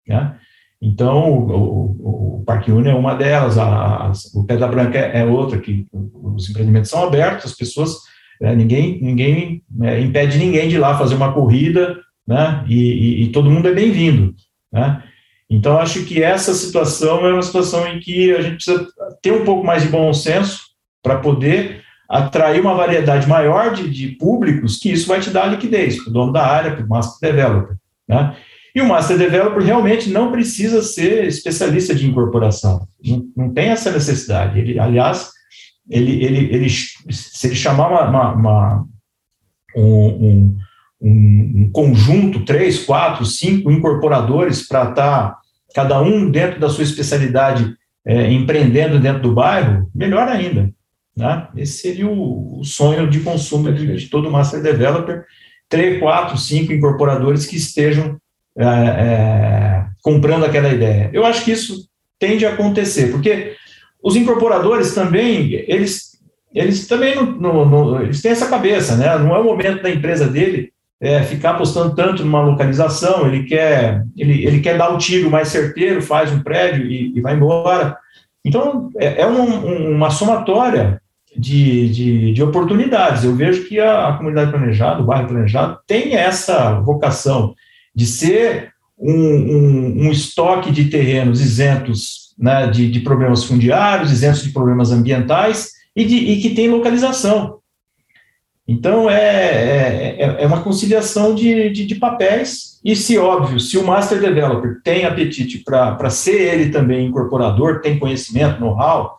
Né? Então, o, o, o Parque Uni é uma delas, a, a, o Pedra Branca é, é outra, que os empreendimentos são abertos, as pessoas, é, ninguém, ninguém é, impede ninguém de ir lá fazer uma corrida, né, e, e, e todo mundo é bem-vindo, né. Então, acho que essa situação é uma situação em que a gente precisa ter um pouco mais de bom senso para poder atrair uma variedade maior de, de públicos, que isso vai te dar liquidez para o dono da área, para o master developer, né? E o Master Developer realmente não precisa ser especialista de incorporação, não, não tem essa necessidade. Ele, aliás, ele, ele, ele, se ele chamar uma, uma, uma um, um, um, conjunto, três, quatro, cinco incorporadores para estar tá, cada um dentro da sua especialidade é, empreendendo dentro do bairro, melhor ainda. Né? Esse seria o, o sonho de consumo de, de todo Master Developer, três, quatro, cinco incorporadores que estejam é, é, comprando aquela ideia. Eu acho que isso tende a acontecer, porque os incorporadores também, eles, eles também não, não, não, eles têm essa cabeça, né? Não é o momento da empresa dele é, ficar apostando tanto numa localização, ele quer, ele, ele quer dar o um tiro mais certeiro, faz um prédio e, e vai embora. Então, é, é um, uma somatória de, de, de, oportunidades. Eu vejo que a, a comunidade planejada, o bairro planejado, tem essa vocação de ser um, um, um estoque de terrenos isentos né, de, de, problemas fundiários, isentos de problemas ambientais e, de, e que tem localização. Então, é, é, é, é uma conciliação de, de, de, papéis, e se óbvio, se o Master Developer tem apetite para ser ele também incorporador, tem conhecimento, know-how,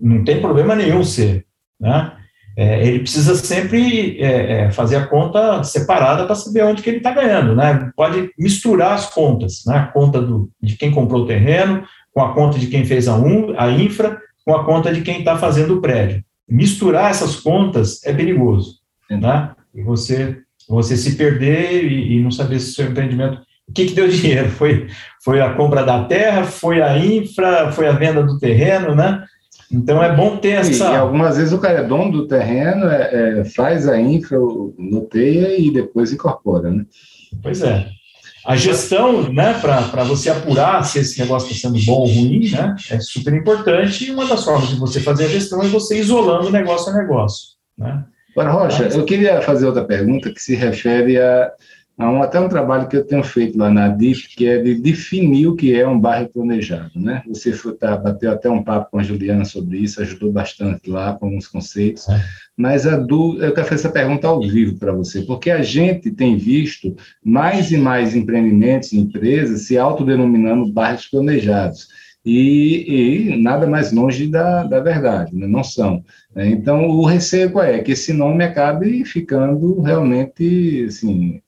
não tem problema nenhum ser. Né? é, ele precisa sempre é, é, fazer a conta separada para saber onde que ele está ganhando, né? Pode misturar as contas, né? A conta do, de quem comprou o terreno, com a conta de quem fez a, um, a infra, com a conta de quem está fazendo o prédio. Misturar essas contas é perigoso, né? E você, você se perder e, e não saber se o seu empreendimento o que, que deu dinheiro? Foi, foi a compra da terra, foi a infra, foi a venda do terreno, né? Então é bom ter essa. E, algumas vezes o cara é dono do terreno, é, é, faz a infra, noteia e depois incorpora, né? Pois é. A gestão, né, para você apurar se esse negócio está sendo bom ou ruim, né, é super importante. E uma das formas de você fazer a gestão é você isolando negócio a negócio. Né? Agora, Rocha, eu queria fazer outra pergunta que se refere a Há um, até um trabalho que eu tenho feito lá na DIF, que é de definir o que é um bairro planejado. Né? Você foi, tá, bateu até um papo com a Juliana sobre isso, ajudou bastante lá com alguns conceitos. É. Mas a eu quero fazer essa pergunta ao vivo para você, porque a gente tem visto mais e mais empreendimentos e empresas se autodenominando bairros planejados. E, e, nada mais longe da, da verdade, né? não são. Né? Então, o receio é que esse nome acabe ficando realmente assim,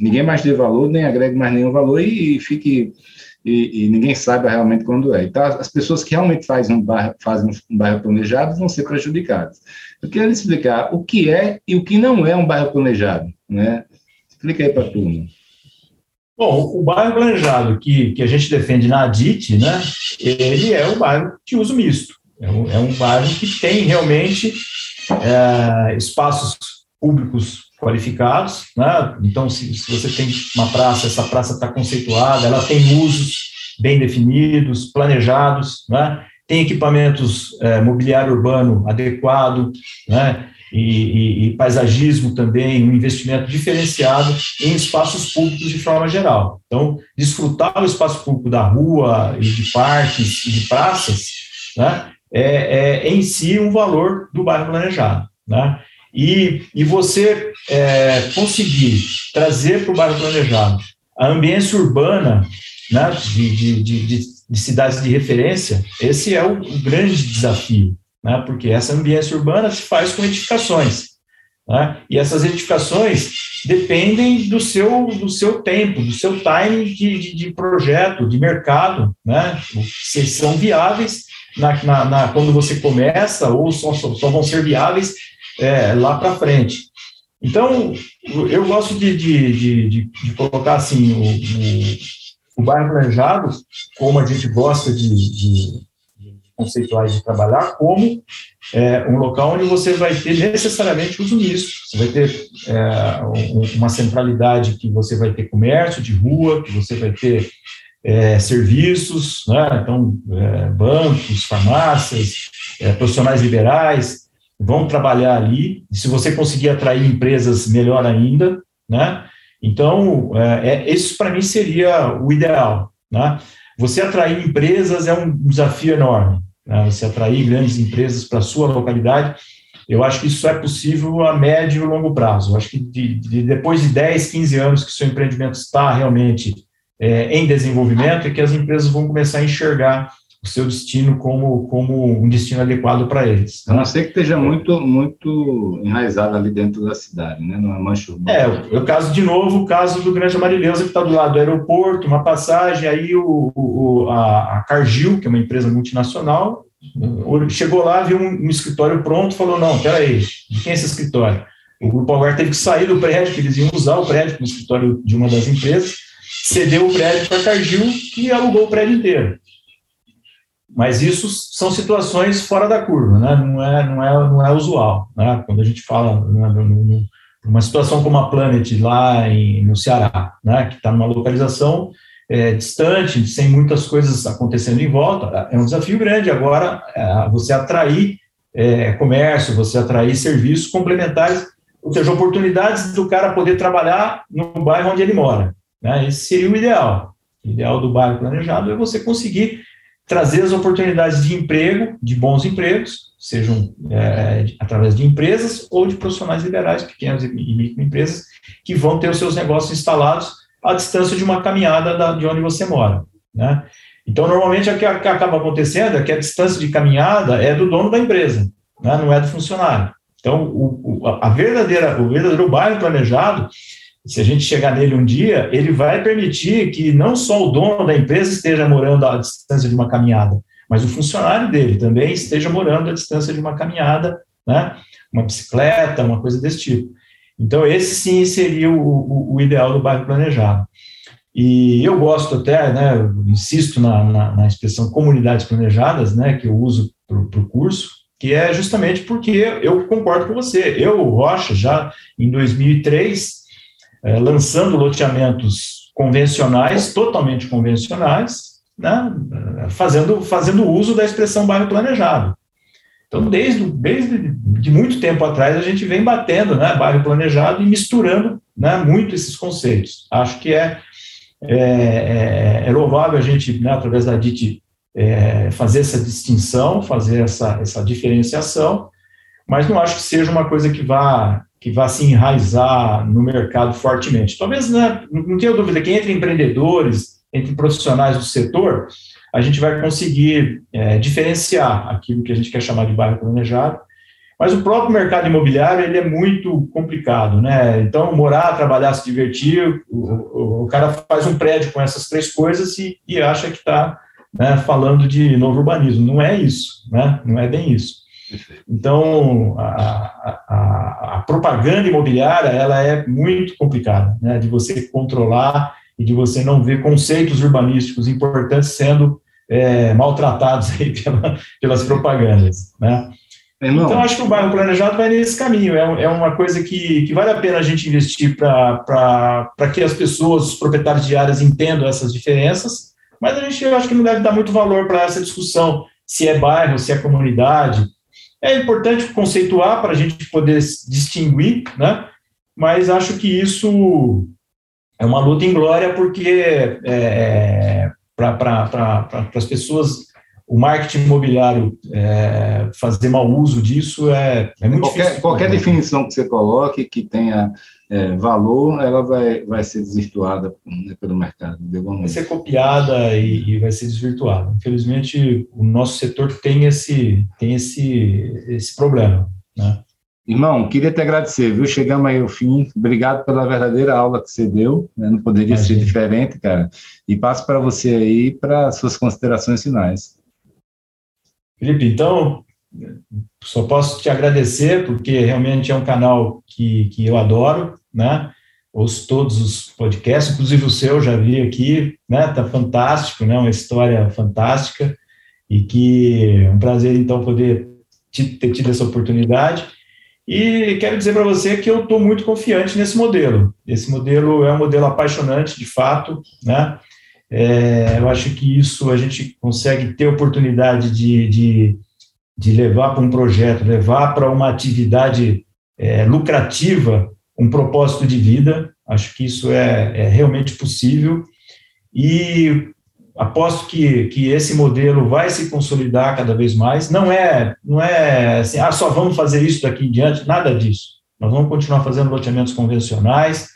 ninguém mais dê valor, nem agregue mais nenhum valor e, e fique e, e, ninguém saiba realmente quando é. Então, as pessoas que realmente fazem um bairro, fazem um bairro planejado vão ser prejudicadas. Eu queria explicar o que é e o que não é um bairro planejado, né? Explica aí para a turma. Bom, o bairro planejado que, que a gente defende na ADIT, né, ele é um bairro de uso misto. É um, é um bairro que tem realmente é, espaços públicos qualificados, né? Então, se, se você tem uma praça, essa praça está conceituada, ela tem usos bem definidos, planejados, né? Tem equipamentos é, mobiliário urbano adequado, né? E, e, e, paisagismo também, um investimento diferenciado em espaços públicos de forma geral. Então, desfrutar o espaço público da rua e de parques e de praças, né, é, é em si um valor do bairro planejado, né? E, e você é, conseguir trazer para o bairro planejado a ambiência urbana né, de, de, de, de, cidades de referência, esse é o, o grande desafio, né, porque essa ambiência urbana se faz com edificações. Né? E essas edificações dependem do seu, do seu tempo, do seu time de, de, projeto, de mercado, né? se são viáveis na, na, na, quando você começa ou só, só, só vão ser viáveis é, lá para frente. Então, eu gosto de, de, de, de colocar assim o, o, o, bairro planejado, como a gente gosta de, de, conceituar de trabalhar, como é, um local onde você vai ter necessariamente uso misto. Você vai ter é, uma centralidade que você vai ter comércio de rua, que você vai ter é, serviços, né? então é, bancos, farmácias, é, profissionais liberais vão trabalhar ali. Se você conseguir atrair empresas, melhor ainda, né? Então, é, isso para mim seria o ideal, né? Você atrair empresas é um desafio enorme. Né? Você atrair grandes empresas para sua localidade, eu acho que isso é possível a médio e longo prazo. Eu acho que de, de, depois de 10, 15 anos que seu empreendimento está realmente é, em desenvolvimento, é que as empresas vão começar a enxergar o seu destino como, como um destino adequado para eles. A não ser que esteja muito, muito enraizado ali dentro da cidade, né? Não é mancha urbana. É, o caso, de novo, o caso do Grande Amarileusa, que está do lado do aeroporto, uma passagem, aí o, o a, a Cargill, que é uma empresa multinacional, chegou lá, viu um, um escritório pronto, falou, não, peraí, de quem é esse escritório? O Grupo Algar teve que sair do prédio, que eles iam usar o prédio como escritório de uma das empresas, cedeu o prédio para a Cargill, que alugou o prédio inteiro. Mas isso são situações fora da curva, né? não, é, não, é, não é usual. Né? Quando a gente fala né, numa situação como a Planet lá em, no Ceará, né? que está numa localização é, distante, sem muitas coisas acontecendo em volta, é um desafio grande agora é, você atrair é, comércio, você atrair serviços complementares, ou seja, oportunidades do cara poder trabalhar no bairro onde ele mora. Né? Esse seria o ideal. O ideal do bairro planejado é você conseguir trazer as oportunidades de emprego, de bons empregos, sejam é, através de empresas ou de profissionais liberais, pequenas e microempresas, que vão ter os seus negócios instalados à distância de uma caminhada da, de onde você mora. Né? Então, normalmente, o que acaba acontecendo é que a distância de caminhada é do dono da empresa, né? não é do funcionário. Então, o, o, a verdadeira, o verdadeiro bairro planejado se a gente chegar nele um dia, ele vai permitir que não só o dono da empresa esteja morando à distância de uma caminhada, mas o funcionário dele também esteja morando à distância de uma caminhada, né? uma bicicleta, uma coisa desse tipo. Então, esse sim seria o, o, o ideal do bairro planejado. E eu gosto até, né, insisto na, na, na expressão comunidades planejadas, né, que eu uso para o curso, que é justamente porque eu concordo com você. Eu, Rocha, já em 2003, é, lançando loteamentos convencionais, totalmente convencionais, né, fazendo, fazendo uso da expressão bairro planejado. Então, desde, desde de muito tempo atrás, a gente vem batendo né, bairro planejado e misturando né, muito esses conceitos. Acho que é, é, é, é louvável a gente, né, através da DIT, é, fazer essa distinção, fazer essa, essa diferenciação, mas não acho que seja uma coisa que vá que vá se enraizar no mercado fortemente. Talvez, né, não tenho dúvida que entre empreendedores, entre profissionais do setor, a gente vai conseguir é, diferenciar aquilo que a gente quer chamar de bairro planejado, mas o próprio mercado imobiliário ele é muito complicado, né? Então, morar, trabalhar, se divertir, o, o, cara faz um prédio com essas três coisas e, e acha que está né, falando de novo urbanismo. Não é isso, né? Não é bem isso. Então, a, a, a, propaganda imobiliária ela é muito complicada, né, de você controlar e de você não ver conceitos urbanísticos importantes sendo é, maltratados aí pela, pelas propagandas, né. Então, acho que o bairro planejado vai nesse caminho, é, é uma coisa que, que vale a pena a gente investir para que as pessoas, os proprietários de áreas entendam essas diferenças, mas a gente acho que não deve dar muito valor para essa discussão, se é bairro, se é comunidade, é importante conceituar para a gente poder distinguir, né? mas acho que isso é uma luta em glória, porque é, é para pra, as pessoas o marketing imobiliário é, fazer mau uso disso é, é muito qualquer, difícil. Qualquer definição que você coloque que tenha é, valor, ela vai, vai ser desvirtuada né, pelo mercado. Vai ser copiada e, e, vai ser desvirtuada. Infelizmente, o nosso setor tem esse, tem esse, esse problema. Né? Irmão, queria te agradecer, viu? Chegamos aí ao fim. Obrigado pela verdadeira aula que você deu. Né? Não poderia Imagina. ser diferente, cara. E passo para você aí para suas considerações finais. Felipe, então, só posso te agradecer, porque realmente é um canal que, que eu adoro, né? Ouço todos os podcasts, inclusive o seu, já vi aqui, né? Tá fantástico, né? Uma história fantástica e que é um prazer, então, poder ter tido essa oportunidade. E quero dizer para você que eu estou muito confiante nesse modelo. Esse modelo é um modelo apaixonante, de fato, né? É, eu acho que isso a gente consegue ter oportunidade de, de, de levar para um projeto, levar para uma atividade é, lucrativa um propósito de vida. Acho que isso é, é realmente possível. E aposto que, que esse modelo vai se consolidar cada vez mais. Não é, não é assim, ah, só vamos fazer isso daqui em diante, nada disso. Nós vamos continuar fazendo loteamentos convencionais,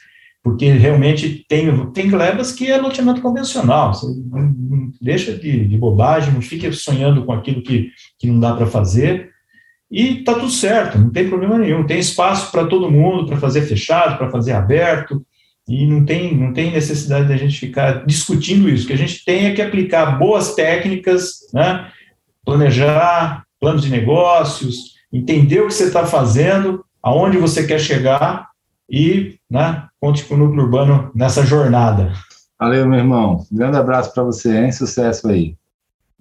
porque realmente tem, tem glebas que é loteamento convencional. Você não deixa de, de bobagem, não fica sonhando com aquilo que, que não dá para fazer. E está tudo certo, não tem problema nenhum. Tem espaço para todo mundo, para fazer fechado, para fazer aberto e não tem, não tem necessidade da gente ficar discutindo isso. O que a gente tem é que aplicar boas técnicas, né? planejar planos de negócios, entender o que você está fazendo, aonde você quer chegar e né, conte com o núcleo urbano nessa jornada. Valeu, meu irmão. Um grande abraço para você, hein? Sucesso aí.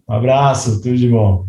Um abraço, tudo de bom.